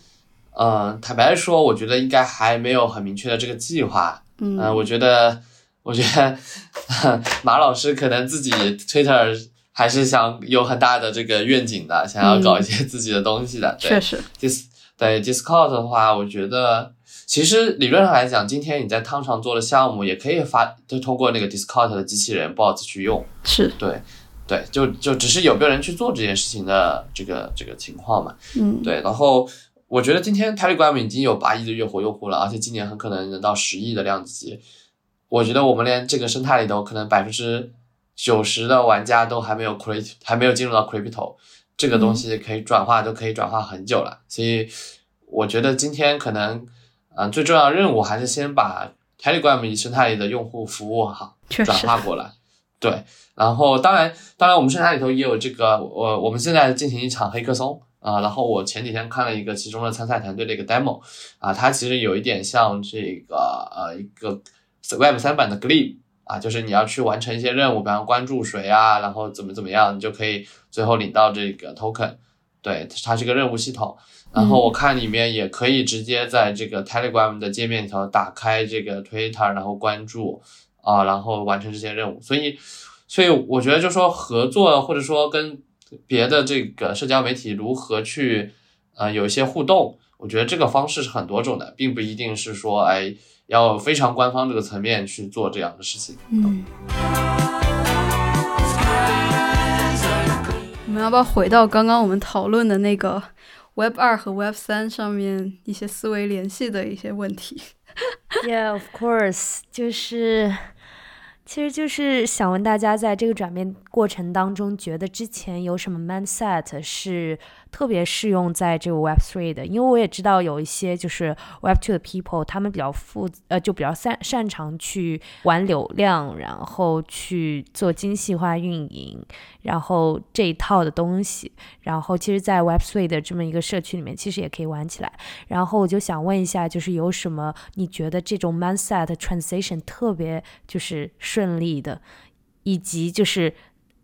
嗯，坦白说，我觉得应该还没有很明确的这个计划。嗯，我觉得，[laughs] 我觉得马老师可能自己 Twitter 还是想有很大的这个愿景的，想要搞一些自己的东西的。确实，Dis 对 Discord 的话，我觉得其实理论上来讲，今天你在汤上做的项目，也可以发，就通过那个 Discord 的机器人 bots 去用。是对，对，就就只是有没有人去做这件事情的这个这个情况嘛。嗯，对，然后我觉得今天 Telegram 已经有八亿的月活用户了，而且今年很可能能到十亿的量级。我觉得我们连这个生态里头，可能百分之九十的玩家都还没有 crypto，还没有进入到 crypto 这个东西可以转化，都可以转化很久了。所以我觉得今天可能，嗯、最重要的任务还是先把 Telegram 生态里的用户服务好，转化过来。对，然后当然，当然我们生态里头也有这个，我我们现在进行一场黑客松啊、然后我前几天看了一个其中的参赛团队的一个 demo 啊、它其实有一点像这个呃一个 Web 三版的 Glib 啊，就是你要去完成一些任务，比方关注谁啊，然后怎么怎么样，你就可以最后领到这个 token。对，它是个任务系统。然后我看里面也可以直接在这个 Telegram 的界面里头打开这个 Twitter，然后关注啊，然后完成这些任务。所以，所以我觉得就说合作或者说跟别的这个社交媒体如何去呃有一些互动，我觉得这个方式是很多种的，并不一定是说哎要非常官方这个层面去做这样的事情。嗯。我们要不要回到刚刚我们讨论的那个 Web 二和 Web 三上面一些思维联系的一些问题？Yeah, of course，就是，其实就是想问大家，在这个转变过程当中，觉得之前有什么 mindset 是特别适用在这个 Web Three 的？因为我也知道有一些就是 Web Two 的 people，他们比较负呃，就比较擅擅长去玩流量，然后去做精细化运营，然后这一套的东西，然后其实，在 Web Three 的这么一个社区里面，其实也可以玩起来。然后我就想问一下，就是有什么你觉得这种 mindset transition 特别就是顺利的，以及就是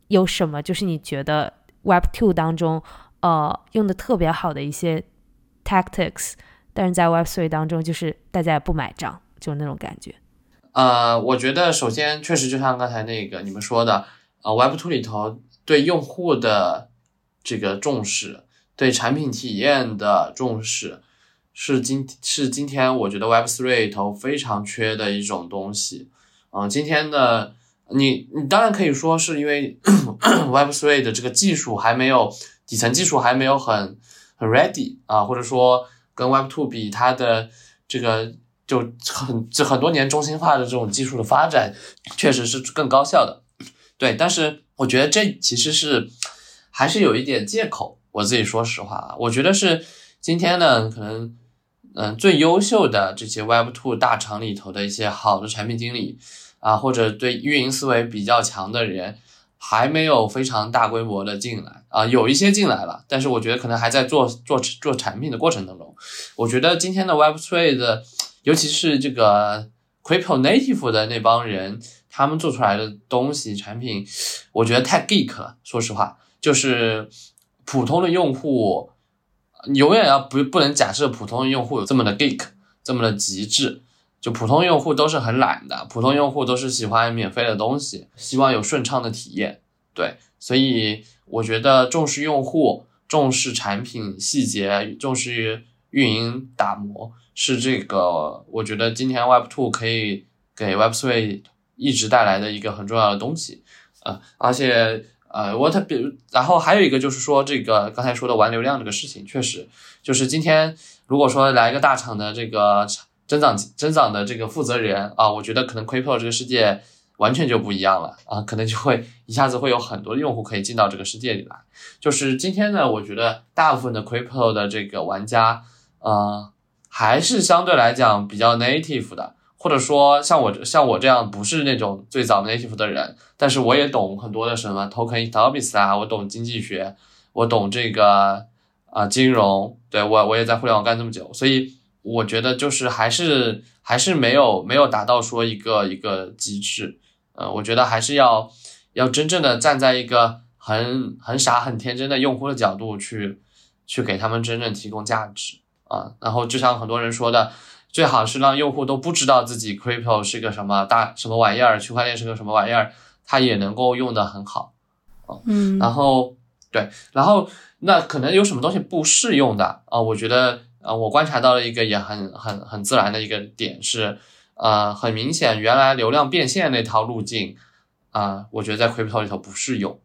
有什么就是你觉得 Web Two 当中呃用的特别好的一些 tactics，但是在 Web Three 当中就是大家也不买账，就是那种感觉。呃，我觉得首先确实就像刚才那个你们说的，呃，Web Two 里头对用户的这个重视，对产品体验的重视，是今是今天我觉得 Web Three 里头非常缺的一种东西。嗯、今天的你你当然可以说是因为 [coughs] Web Three 的这个技术还没有底层技术还没有很很 ready 啊，或者说跟 Web Two 比，它的这个就很这很多年中心化的这种技术的发展，确实是更高效的。对，但是我觉得这其实是还是有一点借口。我自己说实话啊，我觉得是今天呢，可能嗯最优秀的这些 Web Two 大厂里头的一些好的产品经理啊，或者对运营思维比较强的人，还没有非常大规模的进来啊，有一些进来了，但是我觉得可能还在做做做产品的过程当中。我觉得今天的 Web Three 的，尤其是这个 Crypto Native 的那帮人，他们做出来的东西产品，我觉得太 geek 了。说实话，就是普通的用户，永远要不不能假设普通用户有这么的 geek，这么的极致。就普通用户都是很懒的，普通用户都是喜欢免费的东西，希望有顺畅的体验。对，所以我觉得重视用户、重视产品细节、重视运营打磨，是这个我觉得今天 Web Two 可以给 Web Three 一直带来的一个很重要的东西。呃，而且呃，我特别，然后还有一个就是说，这个刚才说的玩流量这个事情，确实就是今天如果说来一个大厂的这个增长增长的这个负责人啊，我觉得可能 Crypto 这个世界完全就不一样了啊，可能就会一下子会有很多的用户可以进到这个世界里来。就是今天呢，我觉得大部分的 Crypto 的这个玩家，呃，还是相对来讲比较 native 的，或者说像我像我这样不是那种最早 native 的人，但是我也懂很多的什么 token economics 啊，我懂经济学，我懂这个啊、金融，对我我也在互联网干这么久，所以。我觉得就是还是还是没有没有达到说一个一个极致，呃，我觉得还是要要真正的站在一个很很傻很天真的用户的角度去去给他们真正提供价值啊。然后就像很多人说的，最好是让用户都不知道自己 crypto 是个什么大什么玩意儿，区块链是个什么玩意儿，他也能够用的很好。嗯，然后对，然后那可能有什么东西不适用的啊？我觉得啊，我观察到了一个也很很很自然的一个点是，呃，很明显原来流量变现那套路径，啊，我觉得在 crypto 里头不适用，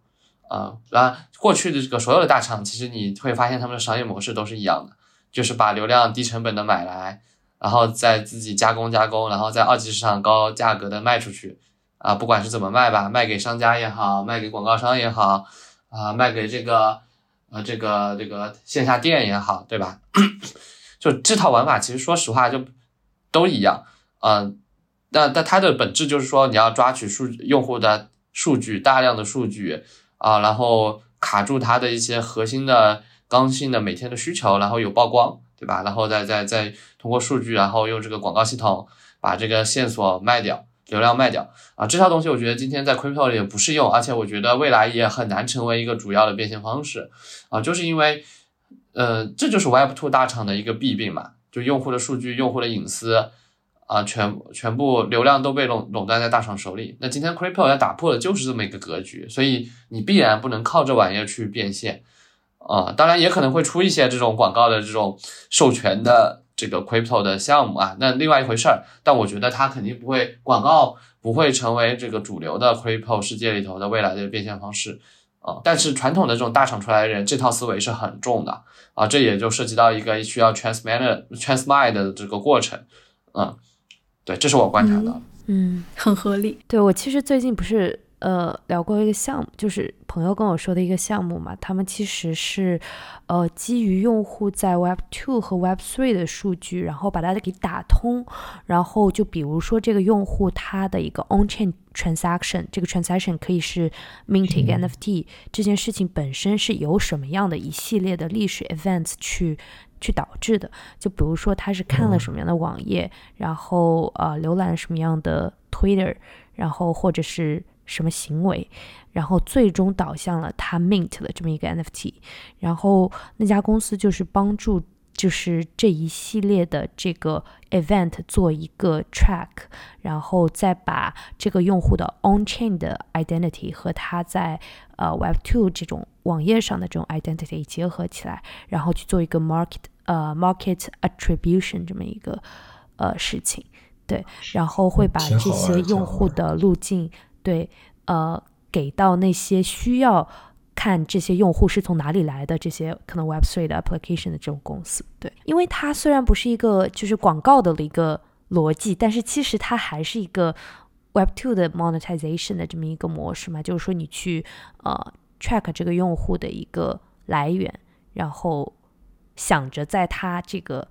啊，然过去的这个所有的大厂，其实你会发现他们的商业模式都是一样的，就是把流量低成本的买来，然后再自己加工加工，然后在二级市场高价格的卖出去，啊，不管是怎么卖吧，卖给商家也好，卖给广告商也好，啊，卖给这个。呃，这个这个线下店也好，对吧？[coughs] 就这套玩法，其实说实话就都一样。嗯，那那它的本质就是说，你要抓取数用户的数据，大量的数据啊，然后卡住它的一些核心的刚性的每天的需求，然后有曝光，对吧？然后再再再通过数据，然后用这个广告系统把这个线索卖掉。流量卖掉啊，这套东西我觉得今天在 crypto 里也不适用，而且我觉得未来也很难成为一个主要的变现方式啊，就是因为，呃，这就是 Web Two 大厂的一个弊病嘛，就用户的数据、用户的隐私啊，全全部流量都被垄垄断在大厂手里。那今天 crypto 要打破的就是这么一个格局，所以你必然不能靠这玩意儿去变现啊，当然也可能会出一些这种广告的这种授权的。这个 crypto 的项目啊，那另外一回事儿。但我觉得它肯定不会广告不会成为这个主流的 crypto 世界里头的未来的变现方式啊。但是传统的这种大厂出来的人，这套思维是很重的啊。这也就涉及到一个需要 transmit transmit 的这个过程。嗯，对，这是我观察的。嗯，很合理。对我其实最近不是。呃，聊过一个项目，就是朋友跟我说的一个项目嘛。他们其实是，呃，基于用户在 Web Two 和 Web Three 的数据，然后把它给打通。然后就比如说这个用户他的一个 On-chain transaction，这个 transaction 可以是 mint 一个 NFT，这件事情本身是由什么样的一系列的历史 events 去去导致的？就比如说他是看了什么样的网页，然后呃浏览什么样的 Twitter，然后或者是。什么行为，然后最终导向了他 mint 的这么一个 NFT，然后那家公司就是帮助，就是这一系列的这个 event 做一个 track，然后再把这个用户的 on chain 的 identity 和他在呃 Web two 这种网页上的这种 identity 结合起来，然后去做一个 market 呃 market attribution 这么一个呃事情，对，然后会把这些用户的路径。对，呃，给到那些需要看这些用户是从哪里来的这些可能 Web Three 的 application 的这种公司，对，因为它虽然不是一个就是广告的一个逻辑，但是其实它还是一个 Web Two 的 monetization 的这么一个模式嘛，就是说你去呃 track 这个用户的一个来源，然后想着在它这个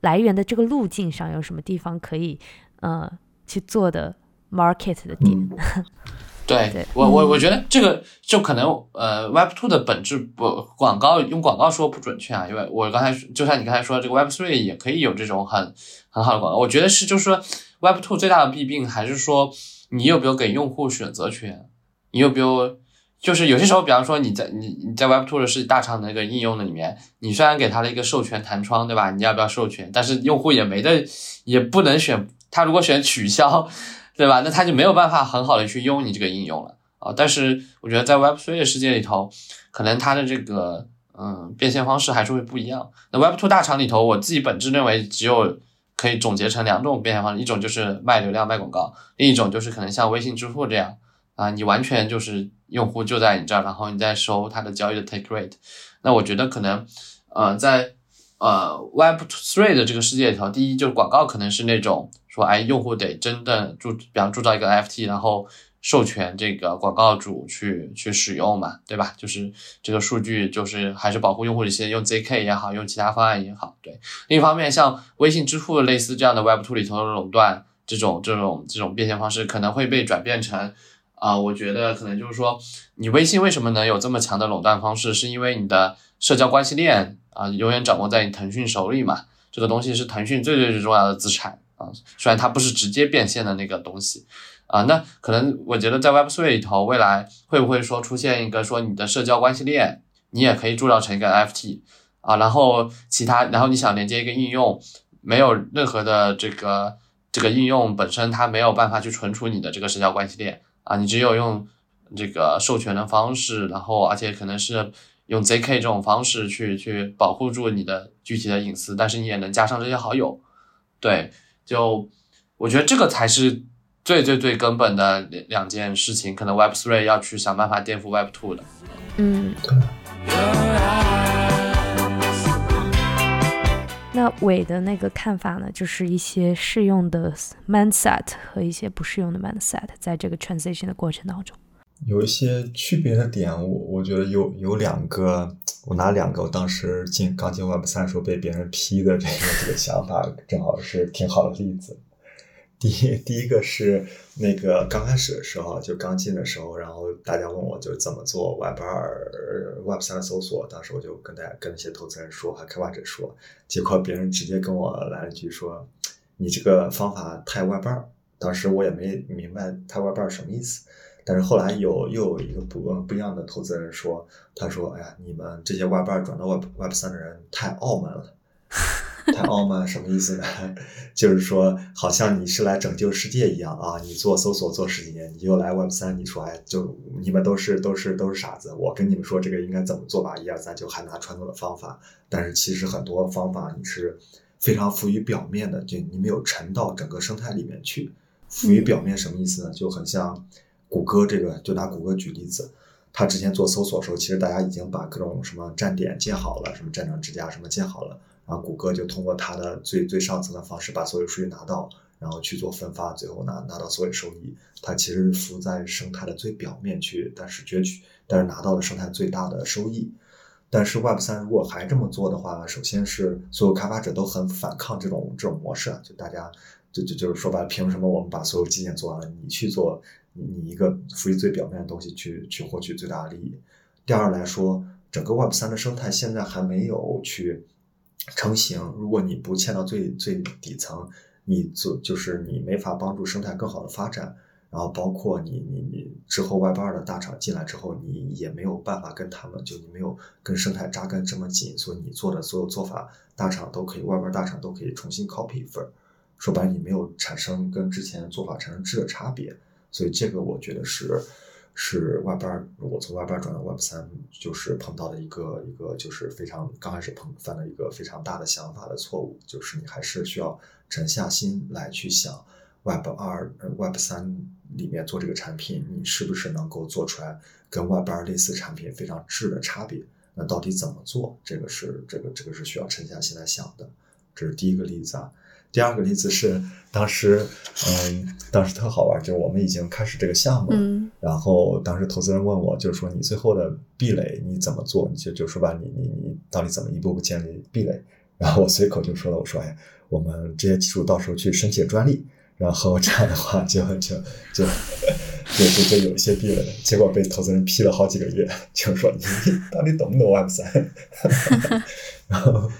来源的这个路径上有什么地方可以呃去做的。market 的点，[laughs] 对我我我觉得这个就可能呃 Web Two 的本质不广告用广告说不准确啊，因为我刚才就像你刚才说这个 Web Three 也可以有这种很很好的广告，我觉得是就是说 Web Two 最大的弊病还是说你有没有给用户选择权，你有没有就是有些时候，比方说你在你你在 Web Two 的是大厂的那个应用的里面，你虽然给他了一个授权弹窗，对吧？你要不要授权？但是用户也没得也不能选，他如果选取消。对吧？那他就没有办法很好的去用你这个应用了啊。但是我觉得在 Web Three 的世界里头，可能它的这个嗯变现方式还是会不一样。那 Web Two 大厂里头，我自己本质认为只有可以总结成两种变现方式，一种就是卖流量卖广告，另一种就是可能像微信支付这样啊，你完全就是用户就在你这儿，然后你再收他的交易的 take rate。那我觉得可能呃在呃 Web Three 的这个世界里头，第一就是广告可能是那种。说哎，用户得真的铸，比方铸造一个 FT，然后授权这个广告主去去使用嘛，对吧？就是这个数据，就是还是保护用户的一些用 ZK 也好，用其他方案也好，对。另一方面，像微信支付类似这样的 Web2 里头的垄断，这种这种这种变现方式可能会被转变成啊，我觉得可能就是说，你微信为什么能有这么强的垄断方式，是因为你的社交关系链啊，永远掌握在你腾讯手里嘛，这个东西是腾讯最最最重要的资产。啊，虽然它不是直接变现的那个东西，啊，那可能我觉得在 Web3 里头，未来会不会说出现一个说你的社交关系链，你也可以铸造成一个 FT 啊，然后其他，然后你想连接一个应用，没有任何的这个这个应用本身它没有办法去存储你的这个社交关系链啊，你只有用这个授权的方式，然后而且可能是用 ZK 这种方式去去保护住你的具体的隐私，但是你也能加上这些好友。对，就我觉得这个才是最最最根本的两两件事情，可能 Web Three 要去想办法颠覆 Web Two 的。嗯。那伟的那个看法呢，就是一些适用的 mindset 和一些不适用的 mindset，在这个 transition 的过程当中，有一些区别的点，我我觉得有有两个，我拿两个，我当时进刚进 Web 三时候被别人批的这个这个想法，正好是挺好的例子。第一，第一个是那个刚开始的时候，就刚进的时候，然后大家问我就怎么做 Web 二、Web 三搜索，当时我就跟大家跟那些投资人说，还开发者说，结果别人直接跟我来了一句说，你这个方法太 Web 二。当时我也没明白太 Web 二什么意思，但是后来有又有一个不不一样的投资人说，他说，哎呀，你们这些 Web 二转到 Web Web 三的人太傲慢了。太傲慢什么意思呢？[laughs] 就是说，好像你是来拯救世界一样啊！你做搜索做十几年，你又来 Web 三，你说哎，就你们都是都是都是傻子。我跟你们说这个应该怎么做吧，一二三，就还拿传统的方法。但是其实很多方法你是非常浮于表面的，就你没有沉到整个生态里面去。浮于表面什么意思呢？就很像谷歌这个，就拿谷歌举例子，他之前做搜索的时候，其实大家已经把各种什么站点建好了，什么站长之家什么建好了。然后谷歌就通过它的最最上层的方式把所有数据拿到，然后去做分发，最后拿拿到所有收益。它其实浮在生态的最表面去，但是攫取，但是拿到了生态最大的收益。但是 Web 三如果还这么做的话，首先是所有开发者都很反抗这种这种模式，就大家就就就是说白了，凭什么我们把所有基建做完了，你去做你一个浮于最表面的东西去去获取最大的利益？第二来说，整个 Web 三的生态现在还没有去。成型，如果你不嵌到最最底层，你做就是你没法帮助生态更好的发展。然后包括你你你之后 Web 二的大厂进来之后，你也没有办法跟他们，就你没有跟生态扎根这么紧，所以你做的所有做法，大厂都可以外边大厂都可以重新 copy 一份。说白，你没有产生跟之前做法产生质的差别，所以这个我觉得是。是 Web 二，我从 Web 二转到 Web 三，就是碰到的一个一个，就是非常刚开始碰犯了一个非常大的想法的错误，就是你还是需要沉下心来去想 Web 二、Web 三里面做这个产品，你是不是能够做出来跟 Web 二类似产品非常质的差别？那到底怎么做？这个是这个这个是需要沉下心来想的。这是第一个例子啊。第二个例子是，当时，嗯，当时特好玩，就是我们已经开始这个项目了，然后当时投资人问我，就是说你最后的壁垒你怎么做？你就就说吧，你你你到底怎么一步步建立壁垒？然后我随口就说了，我说，哎，我们这些技术到时候去申请专利，然后这样的话就就就就就就有一些壁垒。结果被投资人批了好几个月，就说你到底懂不懂 Web 三？[laughs] [laughs] 然后。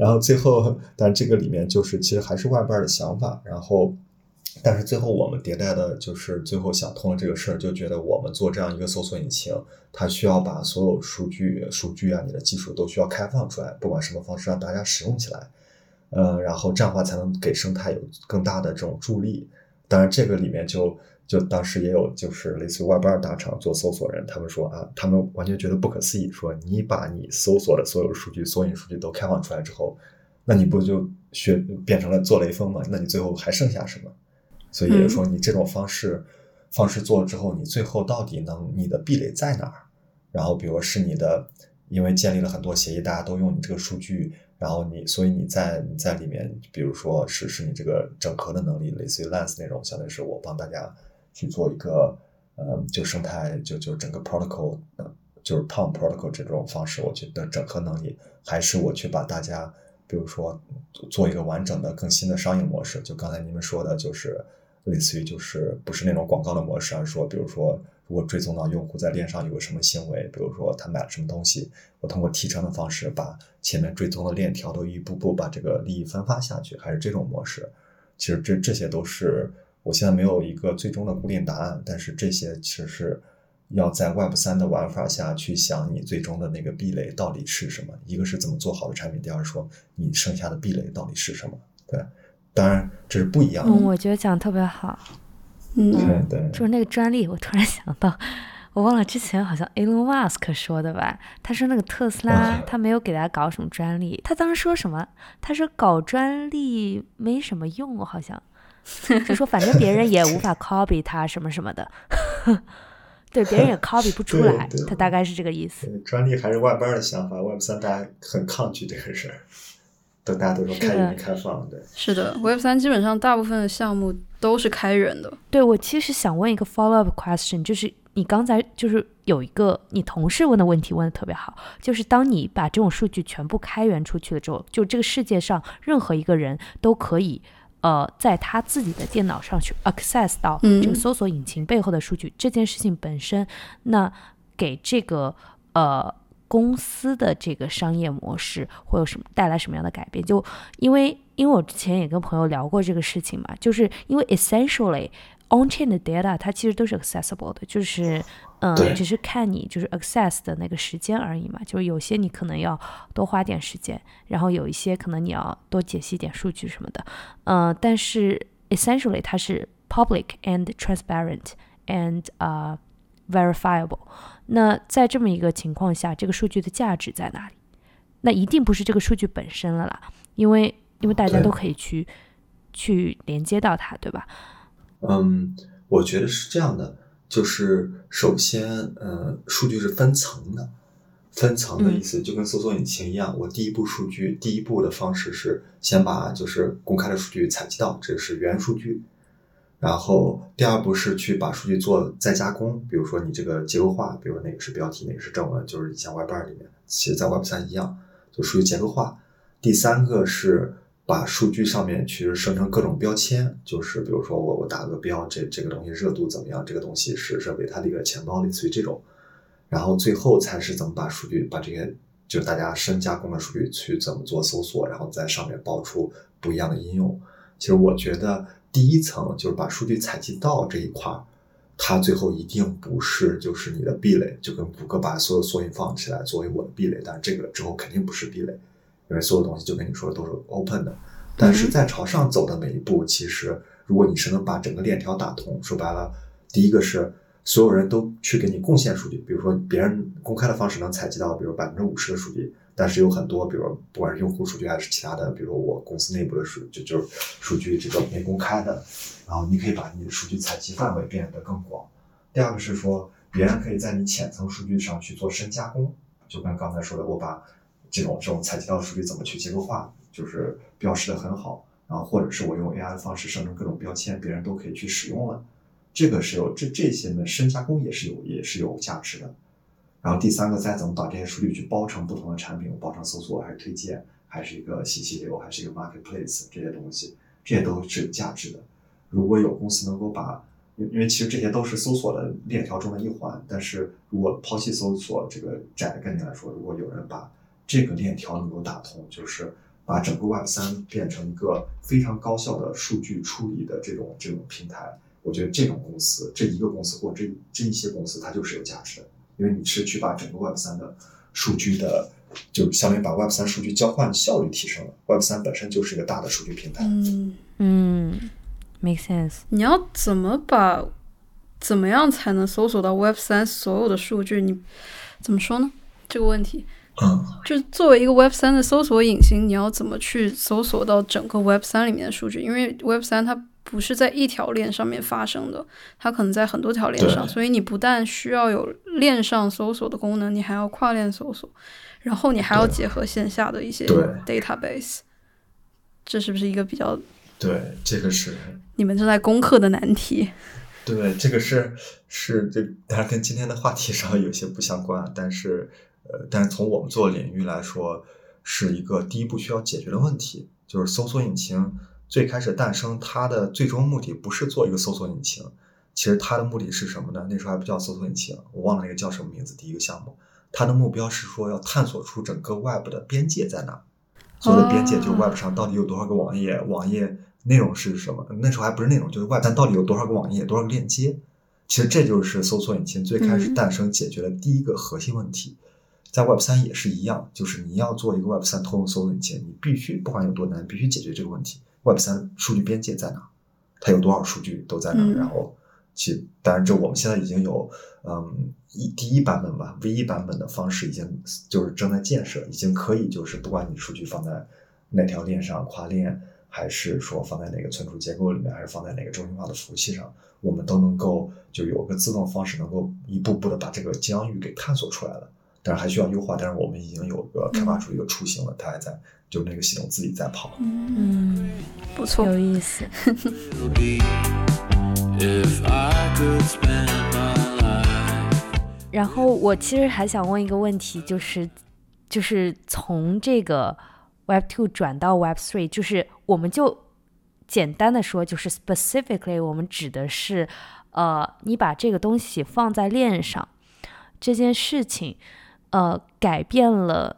然后最后，但这个里面就是其实还是外边的想法。然后，但是最后我们迭代的就是最后想通了这个事儿，就觉得我们做这样一个搜索引擎，它需要把所有数据、数据啊，你的技术都需要开放出来，不管什么方式让大家使用起来。嗯，然后这样的话才能给生态有更大的这种助力。当然，这个里面就。就当时也有，就是类似于 Web 二大厂做搜索人，他们说啊，他们完全觉得不可思议，说你把你搜索的所有数据、索引数据都开放出来之后，那你不就学变成了做雷锋吗？那你最后还剩下什么？所以也就是说，你这种方式方式做了之后，你最后到底能你的壁垒在哪儿？然后，比如是你的，因为建立了很多协议，大家都用你这个数据，然后你所以你在你在里面，比如说是是你这个整合的能力，类似于 Lens 那种，相当于是我帮大家。去做一个，呃，就生态，就就整个 protocol，就是 Pom protocol 这种方式，我觉得整合能力，还是我去把大家，比如说做一个完整的、更新的商业模式。就刚才你们说的，就是类似于就是不是那种广告的模式，而是说，比如说如果追踪到用户在链上有个什么行为，比如说他买了什么东西，我通过提成的方式把前面追踪的链条都一步步把这个利益分发下去，还是这种模式。其实这这些都是。我现在没有一个最终的固定答案，但是这些其实是要在 Web 三的玩法下去想，你最终的那个壁垒到底是什么？一个是怎么做好的产品，第二说你剩下的壁垒到底是什么？对，当然这是不一样的。嗯，我觉得讲特别好。嗯，对对，就是那个专利，我突然想到，我忘了之前好像 Elon Musk 说的吧？他说那个特斯拉他没有给他搞什么专利，他当时说什么？他说搞专利没什么用，好像就说反正别人也无法 copy 他什么什么的。[laughs] 对，别人也 [laughs] copy 不出来，他大概是这个意思。专利还是外班的想法，Web 三大家很抗拒这个事儿，都大家都说开源开放，对。是的，Web 三基本上大部分的项目都是开源的。对，我其实想问一个 follow up question，就是你刚才就是有一个你同事问的问题问的特别好，就是当你把这种数据全部开源出去了之后，就这个世界上任何一个人都可以。呃，在他自己的电脑上去 access 到这个搜索引擎背后的数据，这件事情本身，那给这个呃公司的这个商业模式会有什么带来什么样的改变？就因为因为我之前也跟朋友聊过这个事情嘛，就是因为 essentially on-chain 的 data 它其实都是 accessible 的，就是。嗯，只是看你就是 access 的那个时间而已嘛，就是有些你可能要多花点时间，然后有一些可能你要多解析点数据什么的。嗯，但是 essentially 它是 public and transparent and 啊 verifiable。那在这么一个情况下，这个数据的价值在哪里？那一定不是这个数据本身了啦，因为因为大家都可以去去连接到它，对吧？嗯，我觉得是这样的。就是首先，呃，数据是分层的，分层的意思就跟搜索引擎一样。我第一步数据，第一步的方式是先把就是公开的数据采集到，这是原数据。然后第二步是去把数据做再加工，比如说你这个结构化，比如说哪个是标题，哪个是正文，就是以前 Web 二里面，其实在 Web 三一样，就属于结构化。第三个是。把数据上面去生成各种标签，就是比如说我我打个标，这这个东西热度怎么样？这个东西是是维他的一个钱包，类似于这种。然后最后才是怎么把数据把这些就是大家深加工的数据去怎么做搜索，然后在上面爆出不一样的应用。其实我觉得第一层就是把数据采集到这一块儿，它最后一定不是就是你的壁垒，就跟谷歌把所有索引放起来作为我的壁垒，但是这个之后肯定不是壁垒。因为所有东西就跟你说的都是 open 的，但是在朝上走的每一步，其实如果你是能把整个链条打通，说白了，第一个是所有人都去给你贡献数据，比如说别人公开的方式能采集到，比如百分之五十的数据，但是有很多，比如不管是用户数据还是其他的，比如我公司内部的数就就是数据这个没公开的，然后你可以把你的数据采集范围变得更广。第二个是说，别人可以在你浅层数据上去做深加工，就跟刚才说的，我把。这种这种采集到的数据怎么去结构化，就是标识的很好，然后或者是我用 AI 的方式生成各种标签，别人都可以去使用了，这个是有这这些呢深加工也是有也是有价值的。然后第三个再怎么把这些数据去包成不同的产品，包成搜索还是推荐，还是一个信息流，还是一个 marketplace 这些东西，这些都是有价值的。如果有公司能够把，因为其实这些都是搜索的链条中的一环，但是如果抛弃搜索这个窄的概念来说，如果有人把这个链条能够打通，就是把整个 Web 三变成一个非常高效的数据处理的这种这种平台。我觉得这种公司，这一个公司或这这一些公司，它就是有价值的，因为你是去把整个 Web 三的数据的，就相当于把 Web 三数据交换效率提升了。Web 三本身就是一个大的数据平台。嗯嗯，make sense。你要怎么把，怎么样才能搜索到 Web 三所有的数据？你怎么说呢？这个问题。嗯，就作为一个 Web 三的搜索引擎，你要怎么去搜索到整个 Web 三里面的数据？因为 Web 三它不是在一条链上面发生的，它可能在很多条链上，所以你不但需要有链上搜索的功能，你还要跨链搜索，然后你还要结合线下的一些 database，这是不是一个比较？对，这个是你们正在攻克的难题。对，这个是是这，当然跟今天的话题上有些不相关，但是。呃，但是从我们做领域来说，是一个第一步需要解决的问题，就是搜索引擎最开始诞生，它的最终目的不是做一个搜索引擎，其实它的目的是什么呢？那时候还不叫搜索引擎，我忘了那个叫什么名字。第一个项目，它的目标是说要探索出整个 Web 的边界在哪，所谓的边界就是 Web 上到底有多少个网页，网页内容是什么？那时候还不是内容，就是 Web 上到底有多少个网页，多少个链接？其实这就是搜索引擎最开始诞生解决的第一个核心问题。在 Web 三也是一样，就是你要做一个 Web 三通用搜索引擎，你必须不管有多难，必须解决这个问题。Web 三数据边界在哪？它有多少数据都在哪？然后其当然，这我们现在已经有嗯一第一版本吧，V 一版本的方式已经就是正在建设，已经可以就是不管你数据放在哪条链上跨链，还是说放在哪个存储结构里面，还是放在哪个中心化的服务器上，我们都能够就有个自动方式，能够一步步的把这个疆域给探索出来了。但是还需要优化，但是我们已经有个开发出一个雏形了，它还在就那个系统自己在跑。嗯，不错，有意思。[laughs] 然后我其实还想问一个问题，就是就是从这个 Web Two 转到 Web Three，就是我们就简单的说，就是 specifically 我们指的是，呃，你把这个东西放在链上这件事情，呃，改变了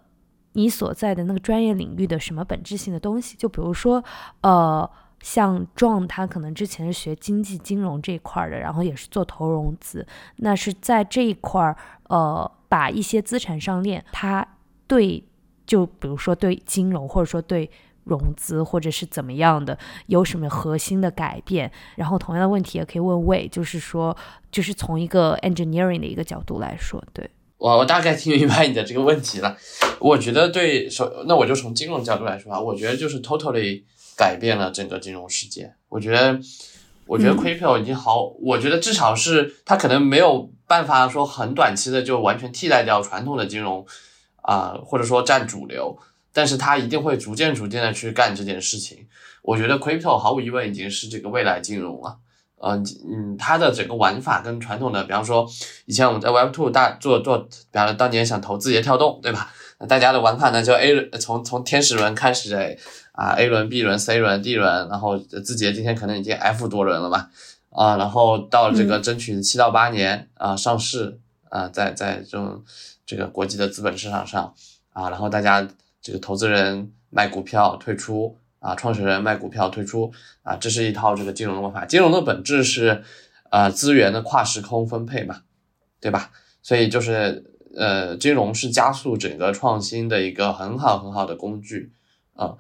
你所在的那个专业领域的什么本质性的东西？就比如说，呃。像 John 他可能之前是学经济金融这一块的，然后也是做投融资，那是在这一块儿，呃，把一些资产上链，它对，就比如说对金融或者说对融资或者是怎么样的，有什么核心的改变？然后同样的问题也可以问魏，就是说，就是从一个 engineering 的一个角度来说，对，我我大概听明白你的这个问题了。我觉得对首，那我就从金融角度来说啊，我觉得就是 totally 改变了整个金融世界。我觉得，我觉得 crypto 已经好，我觉得至少是它可能没有办法说很短期的就完全替代掉传统的金融啊、或者说占主流，但是它一定会逐渐逐渐的去干这件事情。我觉得 crypto 毫无疑问已经是这个未来金融了。嗯嗯，它的整个玩法跟传统的，比方说以前我们在 Web Two 大做做，比方说当年想投字节跳动，对吧？那大家的玩法呢，就 A 轮从从天使轮开始啊，A 轮、B 轮、C 轮、D 轮，然后字节今天可能已经 F 多轮了吧？啊，然后到这个争取七到八年啊上市啊，在在这种这个国际的资本市场上啊，然后大家这个投资人卖股票退出啊，创始人卖股票退出啊，这是一套这个金融的玩法。金融的本质是呃资源的跨时空分配嘛，对吧？所以就是呃，金融是加速整个创新的一个很好很好的工具啊。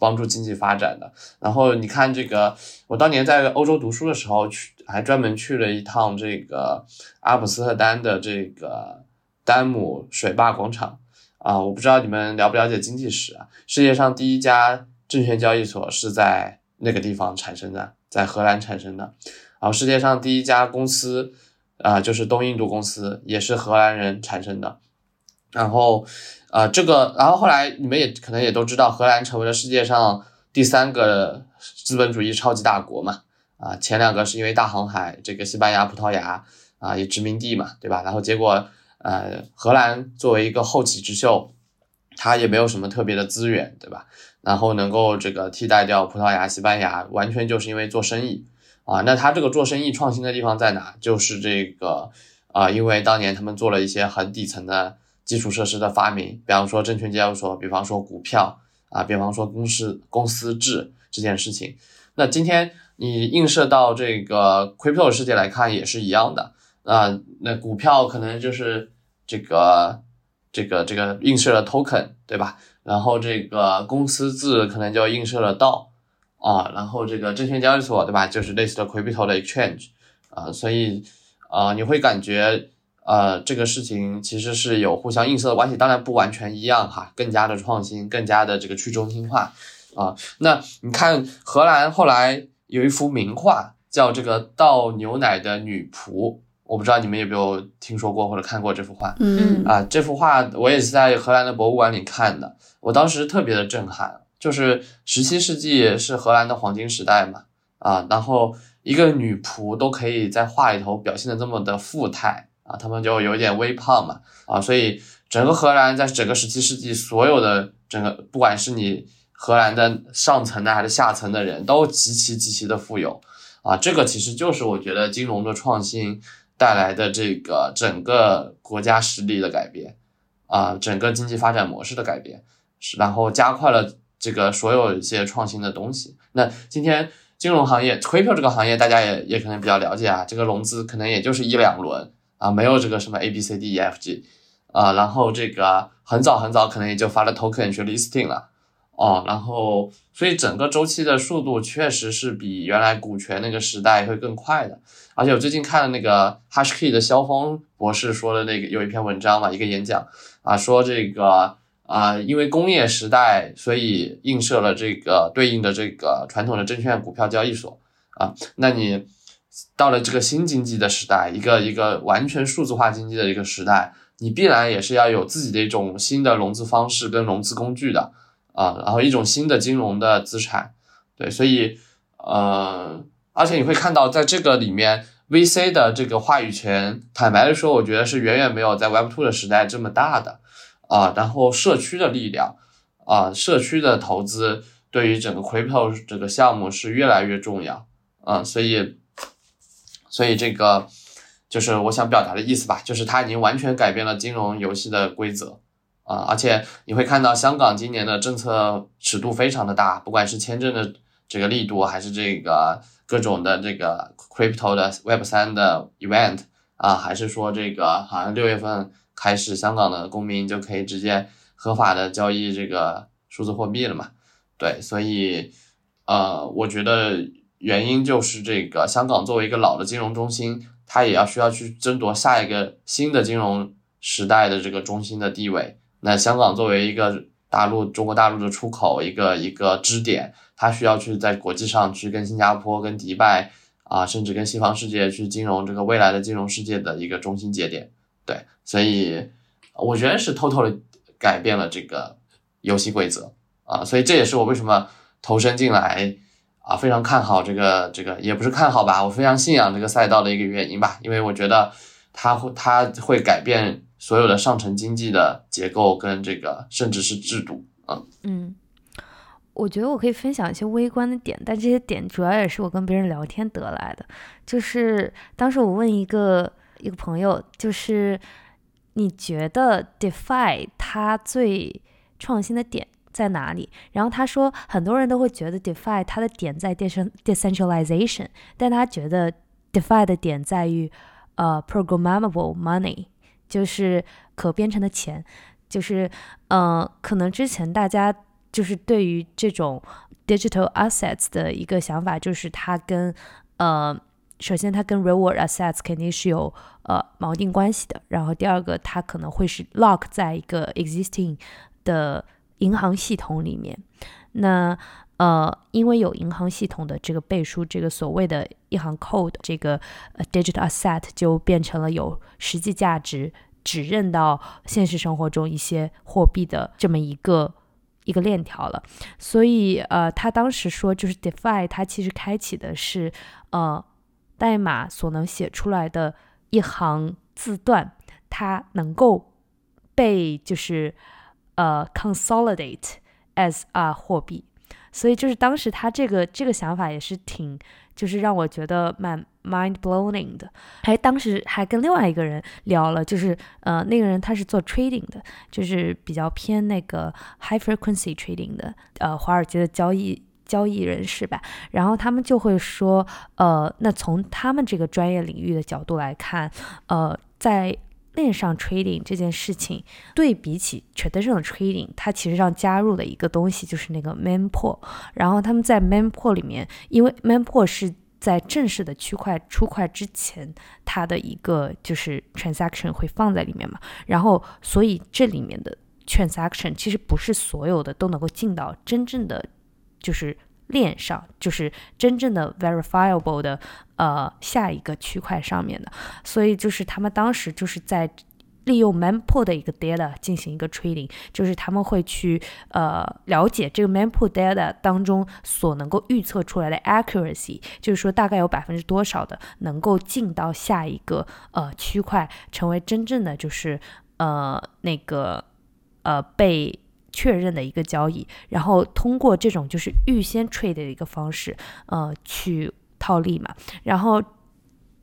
帮助经济发展的。然后你看这个，我当年在欧洲读书的时候，去还专门去了一趟这个阿姆斯特丹的这个丹姆水坝广场啊。我不知道你们了不了解经济史啊？世界上第一家证券交易所是在那个地方产生的，在荷兰产生的。然后世界上第一家公司啊，就是东印度公司，也是荷兰人产生的。然后。啊，这个，然后后来你们也可能也都知道，荷兰成为了世界上第三个资本主义超级大国嘛。啊，前两个是因为大航海，这个西班牙、葡萄牙啊也殖民地嘛，对吧？然后结果，呃，荷兰作为一个后起之秀，它也没有什么特别的资源，对吧？然后能够这个替代掉葡萄牙、西班牙，完全就是因为做生意啊。那他这个做生意创新的地方在哪？就是这个啊，因为当年他们做了一些很底层的。基础设施的发明，比方说证券交易所，比方说股票啊，比方说公司公司制这件事情。那今天你映射到这个 crypto 世界来看也是一样的啊。那股票可能就是这个这个这个映射了 token，对吧？然后这个公司制可能就映射了道啊，然后这个证券交易所，对吧？就是类似的 crypto 的 exchange 啊，所以啊，你会感觉。呃，这个事情其实是有互相映射的关系，当然不完全一样哈，更加的创新，更加的这个去中心化啊。那你看荷兰后来有一幅名画叫这个倒牛奶的女仆，我不知道你们有没有听说过或者看过这幅画？嗯啊，这幅画我也是在荷兰的博物馆里看的，我当时特别的震撼，就是十七世纪是荷兰的黄金时代嘛啊，然后一个女仆都可以在画里头表现的这么的富态。啊，他们就有点微胖嘛，啊，所以整个荷兰在整个十七世纪，所有的整个不管是你荷兰的上层的还是下层的人都极其极其的富有，啊，这个其实就是我觉得金融的创新带来的这个整个国家实力的改变，啊，整个经济发展模式的改变，是然后加快了这个所有一些创新的东西。那今天金融行业 crypto 这个行业大家也也可能比较了解啊，这个融资可能也就是一两轮。啊，没有这个什么 A B C D E F G，啊，然后这个很早很早可能也就发了 token 去 listing 了，哦，然后所以整个周期的速度确实是比原来股权那个时代会更快的。而且我最近看了那个 HashKey 的肖峰博士说的那个有一篇文章嘛，一个演讲啊，说这个啊，因为工业时代，所以映射了这个对应的这个传统的证券股票交易所啊，那你到了这个新经济的时代，一个一个完全数字化经济的一个时代，你必然也是要有自己的一种新的融资方式跟融资工具的啊，然后一种新的金融的资产，对，所以呃。而且你会看到，在这个里面，VC 的这个话语权，坦白的说，我觉得是远远没有在 Web Two 的时代这么大的啊。然后社区的力量啊，社区的投资对于整个 Crypto 这个项目是越来越重要啊。所以，所以这个就是我想表达的意思吧，就是它已经完全改变了金融游戏的规则啊。而且你会看到，香港今年的政策尺度非常的大，不管是签证的这个力度，还是这个。各种的这个 crypto 的 Web 三的 event 啊，还是说这个好像六月份开始，香港的公民就可以直接合法的交易这个数字货币了嘛？对，所以呃，我觉得原因就是这个香港作为一个老的金融中心，它也要需要去争夺下一个新的金融时代的这个中心的地位。那香港作为一个大陆中国大陆的出口一个一个支点。它需要去在国际上去跟新加坡、跟迪拜啊，甚至跟西方世界去金融这个未来的金融世界的一个中心节点，对，所以我觉得是偷偷的改变了这个游戏规则啊，所以这也是我为什么投身进来啊，非常看好这个这个，也不是看好吧，我非常信仰这个赛道的一个原因吧，因为我觉得它会它会改变所有的上层经济的结构跟这个甚至是制度，嗯嗯。我觉得我可以分享一些微观的点，但这些点主要也是我跟别人聊天得来的。就是当时我问一个一个朋友，就是你觉得 DeFi 它最创新的点在哪里？然后他说，很多人都会觉得 DeFi 它的点在 decentralization，但他觉得 DeFi 的点在于呃 programmable money，就是可编程的钱，就是呃可能之前大家。就是对于这种 digital assets 的一个想法，就是它跟呃，首先它跟 real world assets 肯定是有呃锚定关系的。然后第二个，它可能会是 lock 在一个 existing 的银行系统里面。那呃，因为有银行系统的这个背书，这个所谓的一行 code，这个呃 digital asset 就变成了有实际价值，指认到现实生活中一些货币的这么一个。一个链条了，所以呃，他当时说就是 DeFi，它其实开启的是呃代码所能写出来的一行字段，它能够被就是呃 consolidate as a 货币，所以就是当时他这个这个想法也是挺。就是让我觉得蛮 mind blowing 的，还当时还跟另外一个人聊了，就是呃那个人他是做 trading 的，就是比较偏那个 high frequency trading 的，呃华尔街的交易交易人士吧，然后他们就会说，呃那从他们这个专业领域的角度来看，呃在。链上 trading 这件事情，对比起 traditional trading，它其实上加入了一个东西，就是那个 mempool。然后他们在 mempool 里面，因为 mempool 是在正式的区块出块之前，它的一个就是 transaction 会放在里面嘛。然后，所以这里面的 transaction 其实不是所有的都能够进到真正的就是。链上就是真正的 verifiable 的呃下一个区块上面的，所以就是他们当时就是在利用 mempool 的一个 data 进行一个 trading，就是他们会去呃了解这个 mempool data 当中所能够预测出来的 accuracy，就是说大概有百分之多少的能够进到下一个呃区块，成为真正的就是呃那个呃被。确认的一个交易，然后通过这种就是预先 trade 的一个方式，呃，去套利嘛。然后，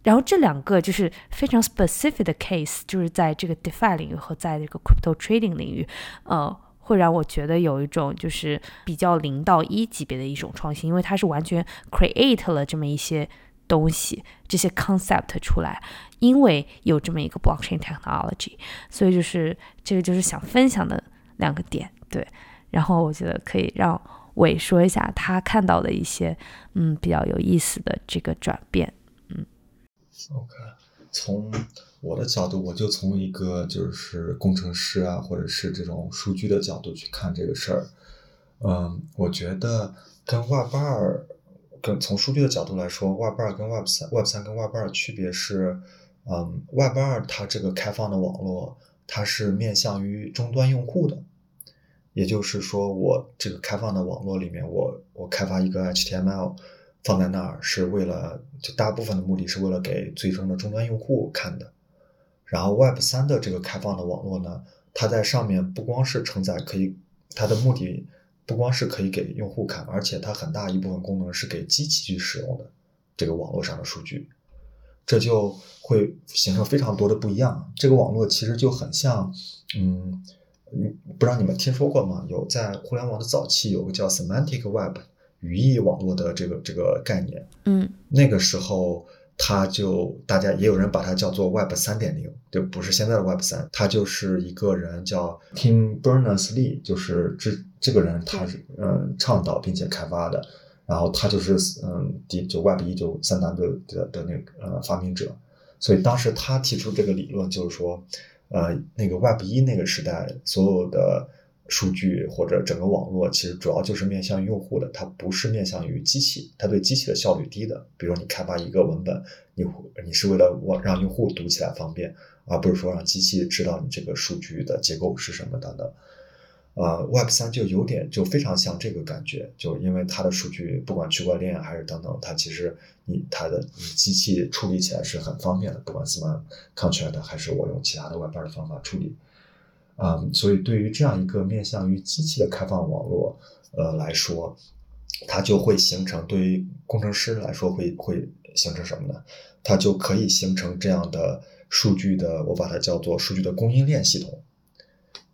然后这两个就是非常 specific 的 case，就是在这个 defi 领域和在这个 crypto trading 领域，呃，会让我觉得有一种就是比较零到一级别的一种创新，因为它是完全 create 了这么一些东西，这些 concept 出来，因为有这么一个 blockchain technology，所以就是这个就是想分享的两个点。对，然后我觉得可以让伟说一下他看到的一些嗯比较有意思的这个转变。嗯 OK，从我的角度，我就从一个就是工程师啊，或者是这种数据的角度去看这个事儿。嗯，我觉得跟 Web 二，跟从数据的角度来说，Web 二跟 Web 三，Web 三跟 Web 二区别是，嗯，Web 二它这个开放的网络，它是面向于终端用户的。也就是说，我这个开放的网络里面，我我开发一个 HTML 放在那儿，是为了就大部分的目的是为了给最终的终端用户看的。然后 Web 三的这个开放的网络呢，它在上面不光是承载可以，它的目的不光是可以给用户看，而且它很大一部分功能是给机器去使用的这个网络上的数据，这就会形成非常多的不一样。这个网络其实就很像，嗯。嗯，不知道你们听说过吗？有在互联网的早期有个叫 Semantic Web 语义网络的这个这个概念。嗯那个时候，它就大家也有人把它叫做 Web 三点零，就不是现在的 Web 三。他就是一个人叫 Tim Berners Lee，就是这这个人他是嗯倡导并且开发的，然后他就是嗯第就 Web 一就三 W 的的那个呃发明者，所以当时他提出这个理论就是说。呃，那个 Web 一那个时代，所有的数据或者整个网络，其实主要就是面向用户的，它不是面向于机器，它对机器的效率低的。比如你开发一个文本，你你是为了我让用户读起来方便，而不是说让机器知道你这个数据的结构是什么等等。呃，Web 三就有点就非常像这个感觉，就因为它的数据不管区块链还是等等，它其实你它的你机器处理起来是很方便的，不管 smart contract 还是我用其他的 Web 二的方法处理。嗯，所以对于这样一个面向于机器的开放网络，呃来说，它就会形成对于工程师来说会会形成什么呢？它就可以形成这样的数据的，我把它叫做数据的供应链系统，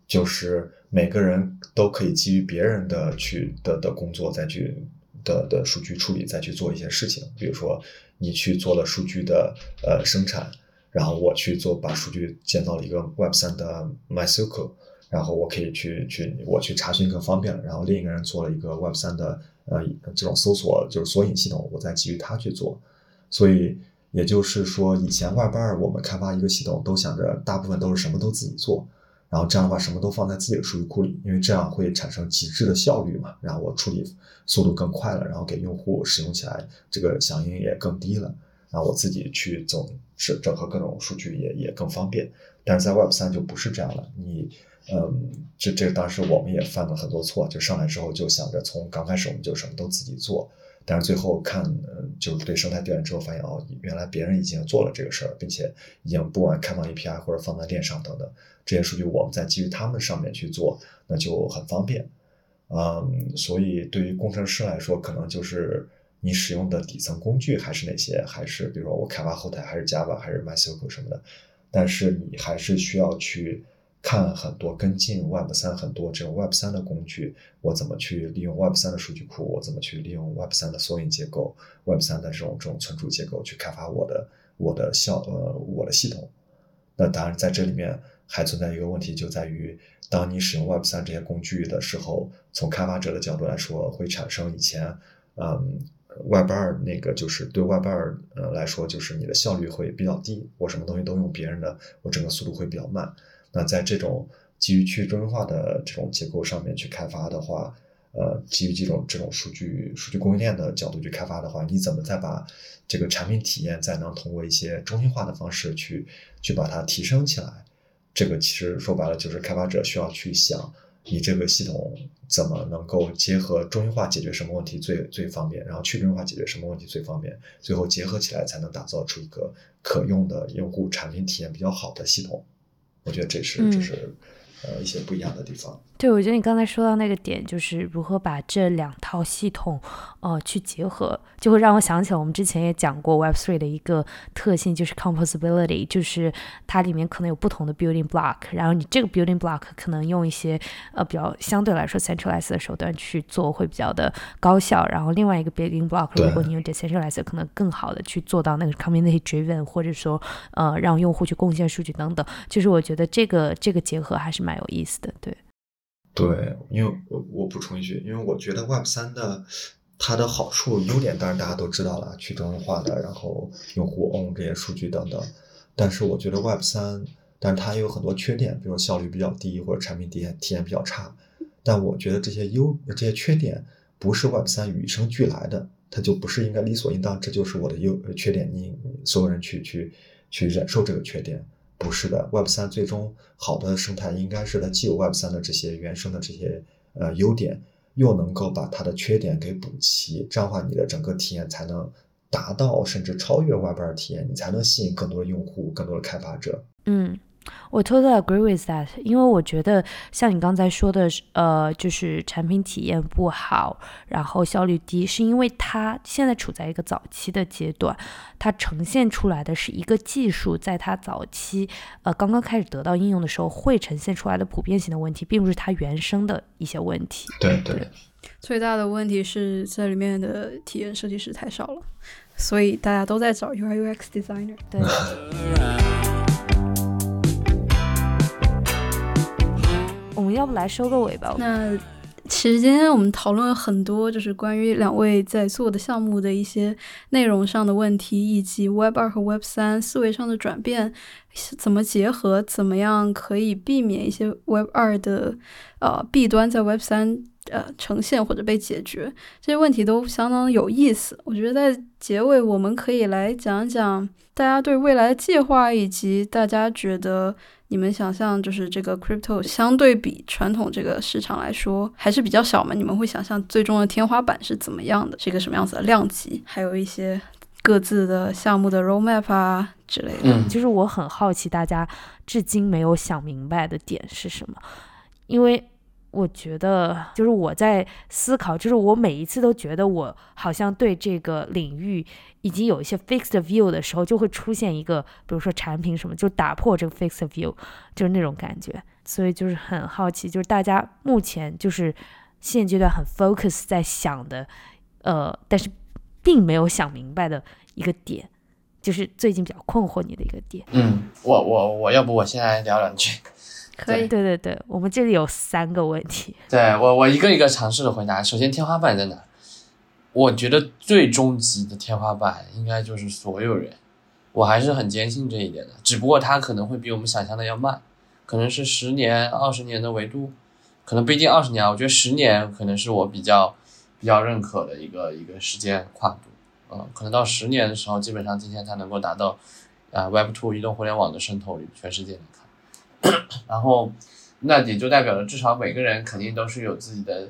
就是每个人都可以基于别人的去的的工作再去的的数据处理再去做一些事情，比如说你去做了数据的呃生产。然后我去做，[laughs] 把数据建造了一个 Web 三的 MySQL，然后我可以去去我去查询更方便了。然后另一个人做了一个 Web 三的呃这种搜索就是索引系统，我再基于它去做。所以也就是说，以前 Web 二我们开发一个系统都想着大部分都是什么都自己做，然后这样的话什么都放在自己的数据库里，因为这样会产生极致的效率嘛，然后我处理速度更快了，然后给用户使用起来这个响应也更低了。然后我自己去总是整合各种数据也也更方便，但是在 Web 三就不是这样了。你，嗯，这这当时我们也犯了很多错，就上来之后就想着从刚开始我们就什么都自己做，但是最后看，嗯，就对生态调研之后发现哦，原来别人已经做了这个事儿，并且已经不管开放 API 或者放在链上等等这些数据，我们再基于他们上面去做，那就很方便。嗯，所以对于工程师来说，可能就是。你使用的底层工具还是哪些？还是比如说我开发后台还是 Java 还是 MySQL 什么的？但是你还是需要去看很多跟进 Web 三很多这种 Web 三的工具，我怎么去利用 Web 三的数据库？我怎么去利用 Web 三的索引结构、Web 三的这种这种存储结构去开发我的我的效呃我的系统？那当然在这里面还存在一个问题，就在于当你使用 Web 三这些工具的时候，从开发者的角度来说，会产生以前嗯。Web 二那个就是对 Web 二呃来说，就是你的效率会比较低，我什么东西都用别人的，我整个速度会比较慢。那在这种基于去中心化的这种结构上面去开发的话，呃，基于这种这种数据数据供应链的角度去开发的话，你怎么再把这个产品体验再能通过一些中心化的方式去去把它提升起来？这个其实说白了就是开发者需要去想。你这个系统怎么能够结合中心化解决什么问题最最方便，然后去中心化解决什么问题最方便，最后结合起来才能打造出一个可用的用户产品体验比较好的系统。我觉得这是这是呃一些不一样的地方。对，我觉得你刚才说到那个点，就是如何把这两套系统，呃，去结合，就会让我想起来我们之前也讲过 Web Three 的一个特性，就是 composability，就是它里面可能有不同的 building block，然后你这个 building block 可能用一些呃比较相对来说 centralized 的手段去做会比较的高效，然后另外一个 building block，如果你用 decentralized，可能更好的去做到那个 community driven，或者说呃让用户去贡献数据等等，就是我觉得这个这个结合还是蛮有意思的，对。对，因为我我补充一句，因为我觉得 Web 三的它的好处、优点，当然大家都知道了，去中心化的，然后用户 own 这些数据等等。但是我觉得 Web 三，但是它也有很多缺点，比如效率比较低，或者产品体验体验比较差。但我觉得这些优这些缺点不是 Web 三与生俱来的，它就不是应该理所应当，这就是我的优缺点，你所有人去去去忍受这个缺点。不是的，Web 三最终好的生态应该是它既有 Web 三的这些原生的这些呃优点，又能够把它的缺点给补齐，这样的话你的整个体验才能达到甚至超越 Web 二体验，你才能吸引更多的用户、更多的开发者。嗯，我 totally agree with that，因为我觉得像你刚才说的，呃，就是产品体验不好，然后效率低，是因为它现在处在一个早期的阶段，它呈现出来的是一个技术在它早期，呃，刚刚开始得到应用的时候会呈现出来的普遍性的问题，并不是它原生的一些问题。对对，最大的问题是这里面的体验设计师太少了，所以大家都在找 UI UX designer。对，[laughs] 要不来收个尾吧？那其实今天我们讨论了很多，就是关于两位在做的项目的一些内容上的问题，以及 Web 二和 Web 三思维上的转变怎么结合，怎么样可以避免一些 Web 二的呃弊端在 Web 三呃呈现或者被解决，这些问题都相当有意思。我觉得在结尾我们可以来讲讲大家对未来的计划，以及大家觉得。你们想象就是这个 crypto 相对比传统这个市场来说还是比较小嘛？你们会想象最终的天花板是怎么样的，是一个什么样子的量级？还有一些各自的项目的 roadmap 啊之类的。嗯就是我很好奇，大家至今没有想明白的点是什么？因为我觉得，就是我在思考，就是我每一次都觉得我好像对这个领域已经有一些 fixed view 的时候，就会出现一个，比如说产品什么，就打破这个 fixed view，就是那种感觉。所以就是很好奇，就是大家目前就是现阶段很 focus 在想的，呃，但是并没有想明白的一个点。就是最近比较困惑你的一个点。嗯，我我我要不我先来聊两句。可以，对对对，我们这里有三个问题。对我我一个一个尝试的回答。首先，天花板在哪？我觉得最终极的天花板应该就是所有人，我还是很坚信这一点的。只不过它可能会比我们想象的要慢，可能是十年、二十年的维度，可能不一定二十年啊。我觉得十年可能是我比较比较认可的一个一个时间跨度。嗯，可能到十年的时候，基本上今天才能够达到啊、Web Two 移动互联网的渗透率，全世界。然后，那也就代表了至少每个人肯定都是有自己的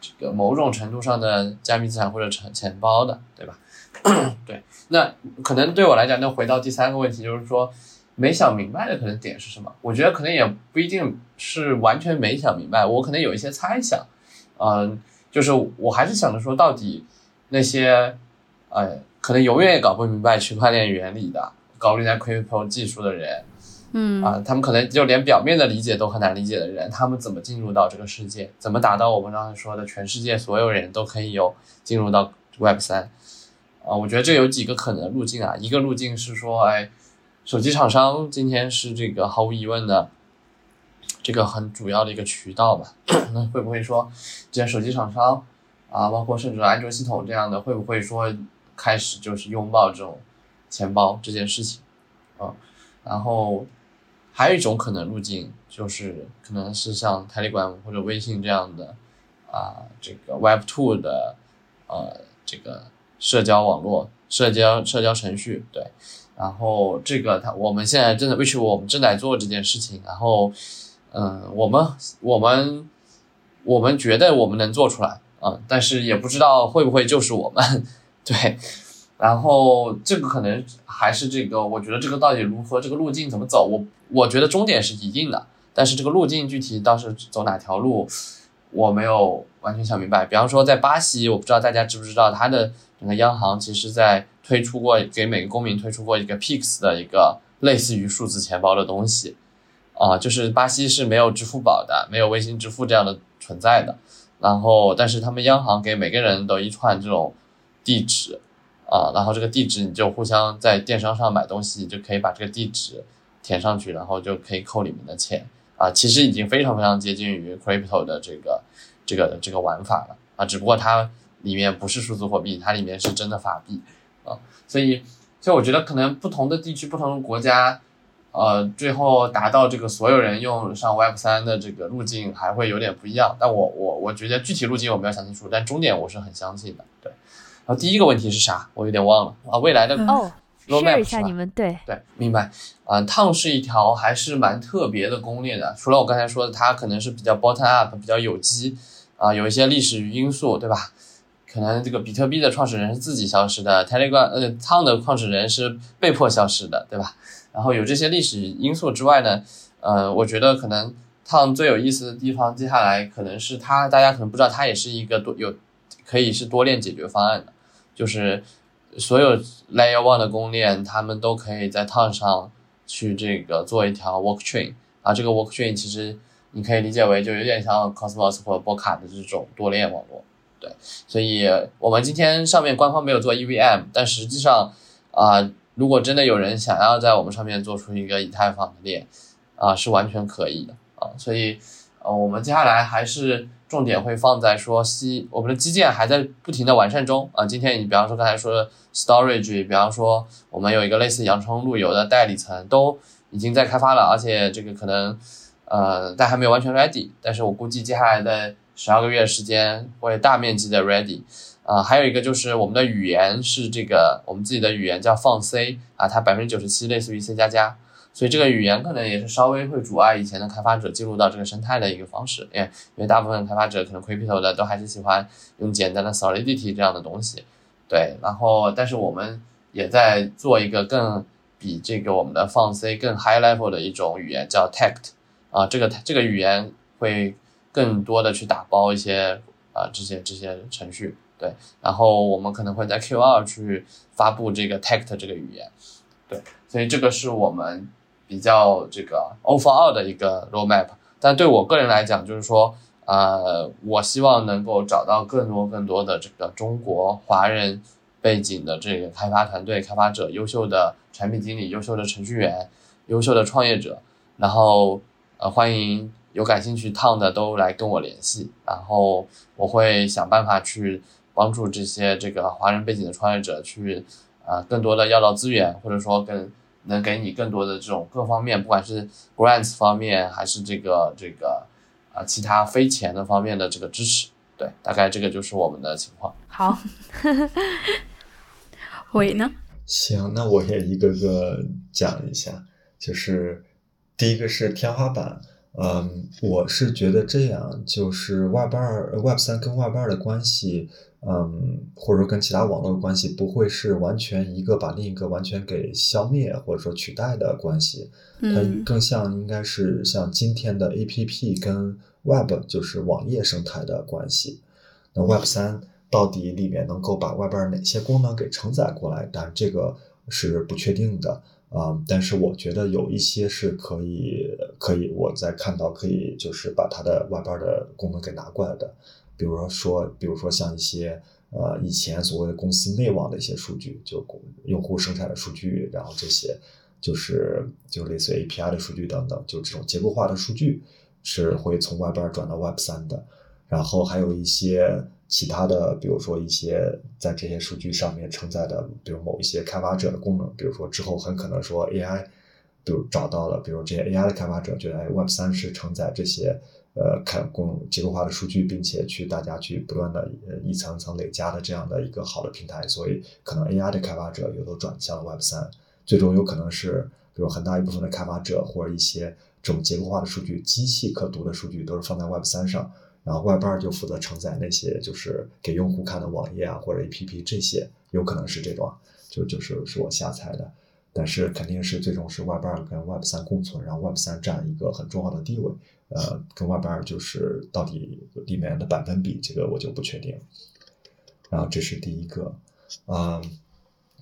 这个某种程度上的加密资产或者钱钱包的，对吧？[coughs] 对，那可能对我来讲，那回到第三个问题，就是说没想明白的可能点是什么？我觉得可能也不一定是完全没想明白，我可能有一些猜想，嗯、就是我还是想着说，到底那些呃，可能永远也搞不明白区块链原理的，搞不明白 crypto 技术的人，嗯啊，他们可能就连表面的理解都很难理解的人，他们怎么进入到这个世界？怎么达到我们刚才说的全世界所有人都可以有进入到 Web 三？啊，我觉得这有几个可能的路径啊。一个路径是说，哎，手机厂商今天是这个毫无疑问的这个很主要的一个渠道吧？[clears throat] 那会不会说，这些手机厂商啊，包括甚至安卓系统这样的，会不会说开始就是拥抱这种钱包这件事情？啊，然后还有一种可能路径，就是可能是像 Telegram 或者微信这样的啊，这个 Web Two 的呃这个社交网络、社交社交程序，对。然后这个它我们现在正在，which 我们正在做这件事情。然后，嗯、我们我们我们觉得我们能做出来啊、但是也不知道会不会就是我们，[laughs] 对。然后这个可能还是这个，我觉得这个到底如何，这个路径怎么走，我我觉得终点是一定的，但是这个路径具体到是走哪条路，我没有完全想明白。比方说在巴西，我不知道大家知不知道，它的整个央行其实在推出过给每个公民推出过一个 Pix 的一个类似于数字钱包的东西，啊、就是巴西是没有支付宝的，没有微信支付这样的存在的。然后，但是他们央行给每个人都一串这种地址，啊，然后这个地址你就互相在电商上买东西，你就可以把这个地址填上去，然后就可以扣里面的钱。啊，其实已经非常非常接近于 crypto 的这个这个这个玩法了啊，只不过它里面不是数字货币，它里面是真的法币啊，所以所以我觉得可能不同的地区、不同的国家。呃，最后达到这个所有人用上 Web 三的这个路径还会有点不一样，但我我我觉得具体路径我没有想清楚，但终点我是很相信的。对，然后第一个问题是啥？我有点忘了啊。未来的哦 roadmap，share 一下是吧你们对对，明白。啊、烫是一条还是蛮特别的攻略的，除了我刚才说的，它可能是比较 bottom up，比较有机，啊、有一些历史因素，对吧？可能这个比特币的创始人是自己消失的，Telegram 呃烫的创始人是被迫消失的，对吧？然后有这些历史因素之外呢，呃，我觉得可能烫最有意思的地方，接下来可能是它，大家可能不知道，它也是一个多有可以是多链解决方案的，就是所有 Layer One 的公链，他们都可以在 Ton 上去这个做一条 Work Chain 啊，这个 Work Chain 其实你可以理解为就有点像 Cosmos 或者波卡的这种多链网络，对，所以我们今天上面官方没有做 EVM，但实际上啊、如果真的有人想要在我们上面做出一个以太坊的链，啊、是完全可以的啊，所以呃，我们接下来还是重点会放在说西，我们的基建还在不停的完善中啊。今天你比方说刚才说的 storage，比方说我们有一个类似阳澄路由的代理层，都已经在开发了，而且这个可能呃，但还没有完全 ready，但是我估计接下来的十二个月时间会大面积的 ready。啊、还有一个就是我们的语言是这个我们自己的语言叫放 C 啊，它百分之九十七类似于 C 加加，所以这个语言可能也是稍微会阻碍以前的开发者进入到这个生态的一个方式，因为因为大部分开发者可能 crypto 的都还是喜欢用简单的 Solidity 这样的东西，对，然后但是我们也在做一个更比这个我们的放 C 更 high level 的一种语言叫 Tact 啊，这个这个语言会更多的去打包一些啊这些这些程序。对，然后我们可能会在 Q 二去发布这个 Tact 这个语言，对，所以这个是我们比较这个 overall 的一个 roadmap。但对我个人来讲，就是说，呃，我希望能够找到更多更多的这个中国华人背景的这个开发团队、开发者、优秀的产品经理、优秀的程序员、优秀的创业者，然后呃，欢迎有感兴趣烫的都来跟我联系，然后我会想办法去。帮助这些这个华人背景的创业者去啊、呃更多的要到资源，或者说跟能给你更多的这种各方面，不管是 grants 方面还是这个这个啊、其他非钱的方面的这个支持。对，大概这个就是我们的情况。好，伟呢？行，那我也一个个讲一下，就是第一个是天花板，嗯，我是觉得这样，就是 Web 二、Web 三跟 Web 二的关系，嗯，或者说跟其他网络的关系，不会是完全一个把另一个完全给消灭或者说取代的关系，它嗯更像应该是像今天的 APP 跟 Web 就是网页生态的关系。那 Web 三到底里面能够把 Web 二哪些功能给承载过来？但这个是不确定的啊、但是我觉得有一些是可以，可以我在看到可以就是把它的 Web 二的功能给拿过来的，比如说说，比如说像一些呃以前所谓的公司内网的一些数据，就用户生产的数据，然后这些就是就类似于 API 的数据等等，就这种结构化的数据是会从 Web 二转到 Web 三的。然后还有一些其他的，比如说一些在这些数据上面承载的，比如某一些开发者的功能，比如说之后很可能说 AI，比如找到了，比如这些 AI 的开发者觉得，哎，Web 三是承载这些呃开功结构化的数据，并且去大家去不断的呃一层层累加的这样的一个好的平台，所以可能 AI 的开发者也都转向了 Web 三，最终有可能是比如很大一部分的开发者或者一些这种结构化的数据、机器可读的数据都是放在 Web 三上。然后 Web 二就负责承载那些就是给用户看的网页啊或者 APP 这些，有可能是这种，就就是是我瞎猜的，但是肯定是最终是 Web 二跟 Web 三共存，然后 Web 三占一个很重要的地位，呃，跟 Web 二就是到底里面的百分比，这个我就不确定。然后这是第一个，嗯，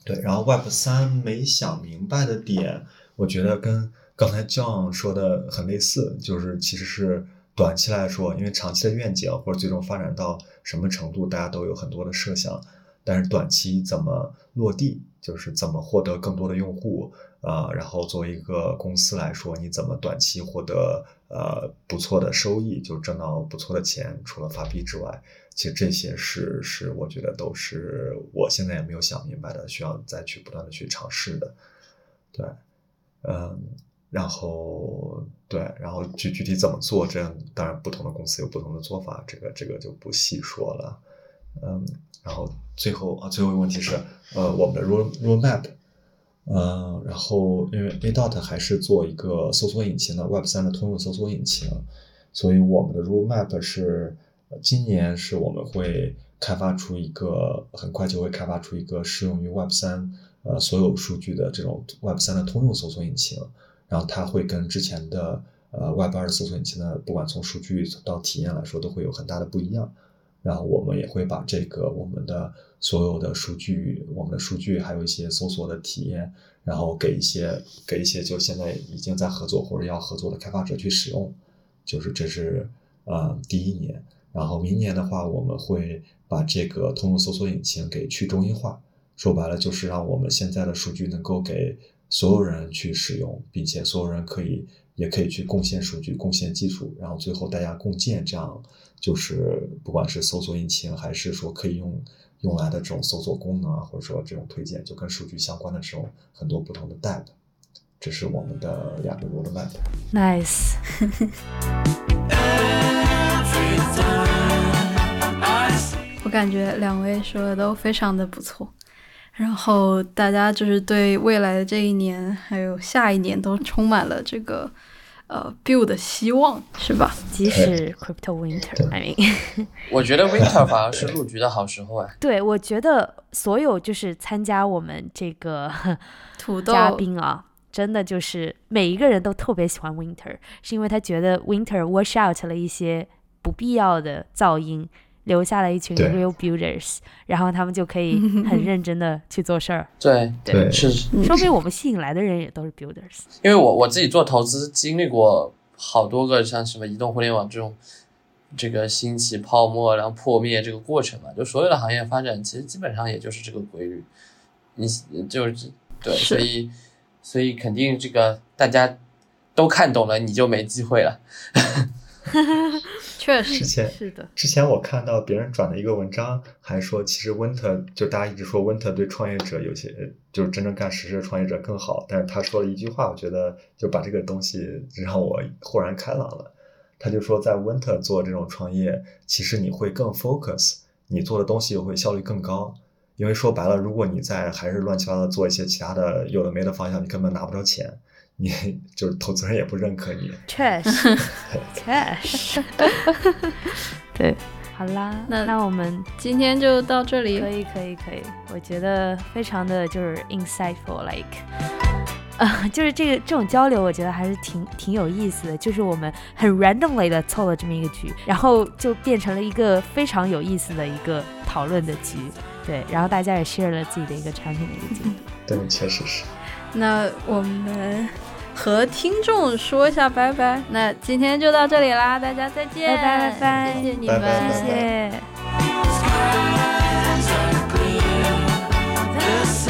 对，然后 Web 三没想明白的点，我觉得跟刚才 John 说的很类似，就是其实是短期来说，因为长期的愿景或者最终发展到什么程度，大家都有很多的设想。但是短期怎么落地，就是怎么获得更多的用户啊、然后作为一个公司来说，你怎么短期获得呃不错的收益，就挣到不错的钱，除了发币之外，其实这些是是我觉得都是我现在也没有想明白的，需要再去不断的去尝试的，对，嗯。然后对，然后具具体怎么做，这样当然不同的公司有不同的做法，这个这个就不细说了。嗯，然后最后啊，最后一个问题是，呃，我们的 road roadmap，嗯，然后因为 A dot 还是做一个搜索引擎的 Web 三的通用搜索引擎，所以我们的 roadmap 是今年是我们会开发出一个很快就会开发出一个适用于 Web 三呃所有数据的这种 Web 三的通用搜索引擎，然后它会跟之前的呃 Web 二搜索引擎呢不管从数据到体验来说都会有很大的不一样。然后我们也会把这个我们的所有的数据，我们的数据还有一些搜索的体验，然后给一些给一些就现在已经在合作或者要合作的开发者去使用，就是这是呃第一年。然后明年的话，我们会把这个通用搜索引擎给去中心化，说白了就是让我们现在的数据能够给所有人去使用，并且所有人可以也可以去贡献数据、贡献技术，然后最后大家共建，这样就是不管是搜索引擎，还是说可以用用来的这种搜索功能啊，或者说这种推荐，就跟数据相关的这种很多不同的 data 这是我们的两个 roadmap。Nice，[laughs] 我感觉两位说的都非常的不错，然后大家就是对未来的这一年还有下一年都充满了这个呃 build 的希望，是吧？即使 Crypto Winter，I mean，[laughs] 我觉得 Winter 反而是入局的好时候哎。对我觉得所有就是参加我们这个 [laughs] 土豆嘉宾啊，真的就是每一个人都特别喜欢 Winter，是因为他觉得 Winter wash out 了一些不必要的噪音，留下了一群 real builders，然后他们就可以 [laughs] 很认真的去做事儿。对，对是说明我们吸引来的人也都是 builders。因为我我自己做投资经历过好多个像什么移动互联网这种这个兴起泡沫，然后破灭这个过程嘛，就所有的行业发展其实基本上也就是这个规律。你就是对，所以所以肯定这个大家都看懂了，你就没机会了。确实之前是的，之前我看到别人转的一个文章，还说其实 Winter 就大家一直说 Winter 对创业者有些就是真正干实事的创业者更好，但是他说了一句话，我觉得就把这个东西 [laughs] 让我豁然开朗了。他就说在 Winter 做这种创业，其实你会更 focus，你做的东西会效率更高。因为说白了，如果你在还是乱七八糟做一些其他的有的没的方向，你根本拿不着钱，你 [laughs] 就是投资人也不认可你。确实，[laughs] 确实，[laughs] 对，好啦，那那我们今天就到这里可。以，可以，可以，我觉得非常的就是 insightful，like，呃，就是这个这种交流，我觉得还是挺挺有意思的。就是我们很 randomly 的凑了这么一个局，然后就变成了一个非常有意思的一个讨论的局，对，然后大家也 share 了自己的一个产品的一个进度。对，确实是。那我们和听众说一下拜拜那今天就到这里啦大家再见。拜拜谢谢你们谢谢。Skies are this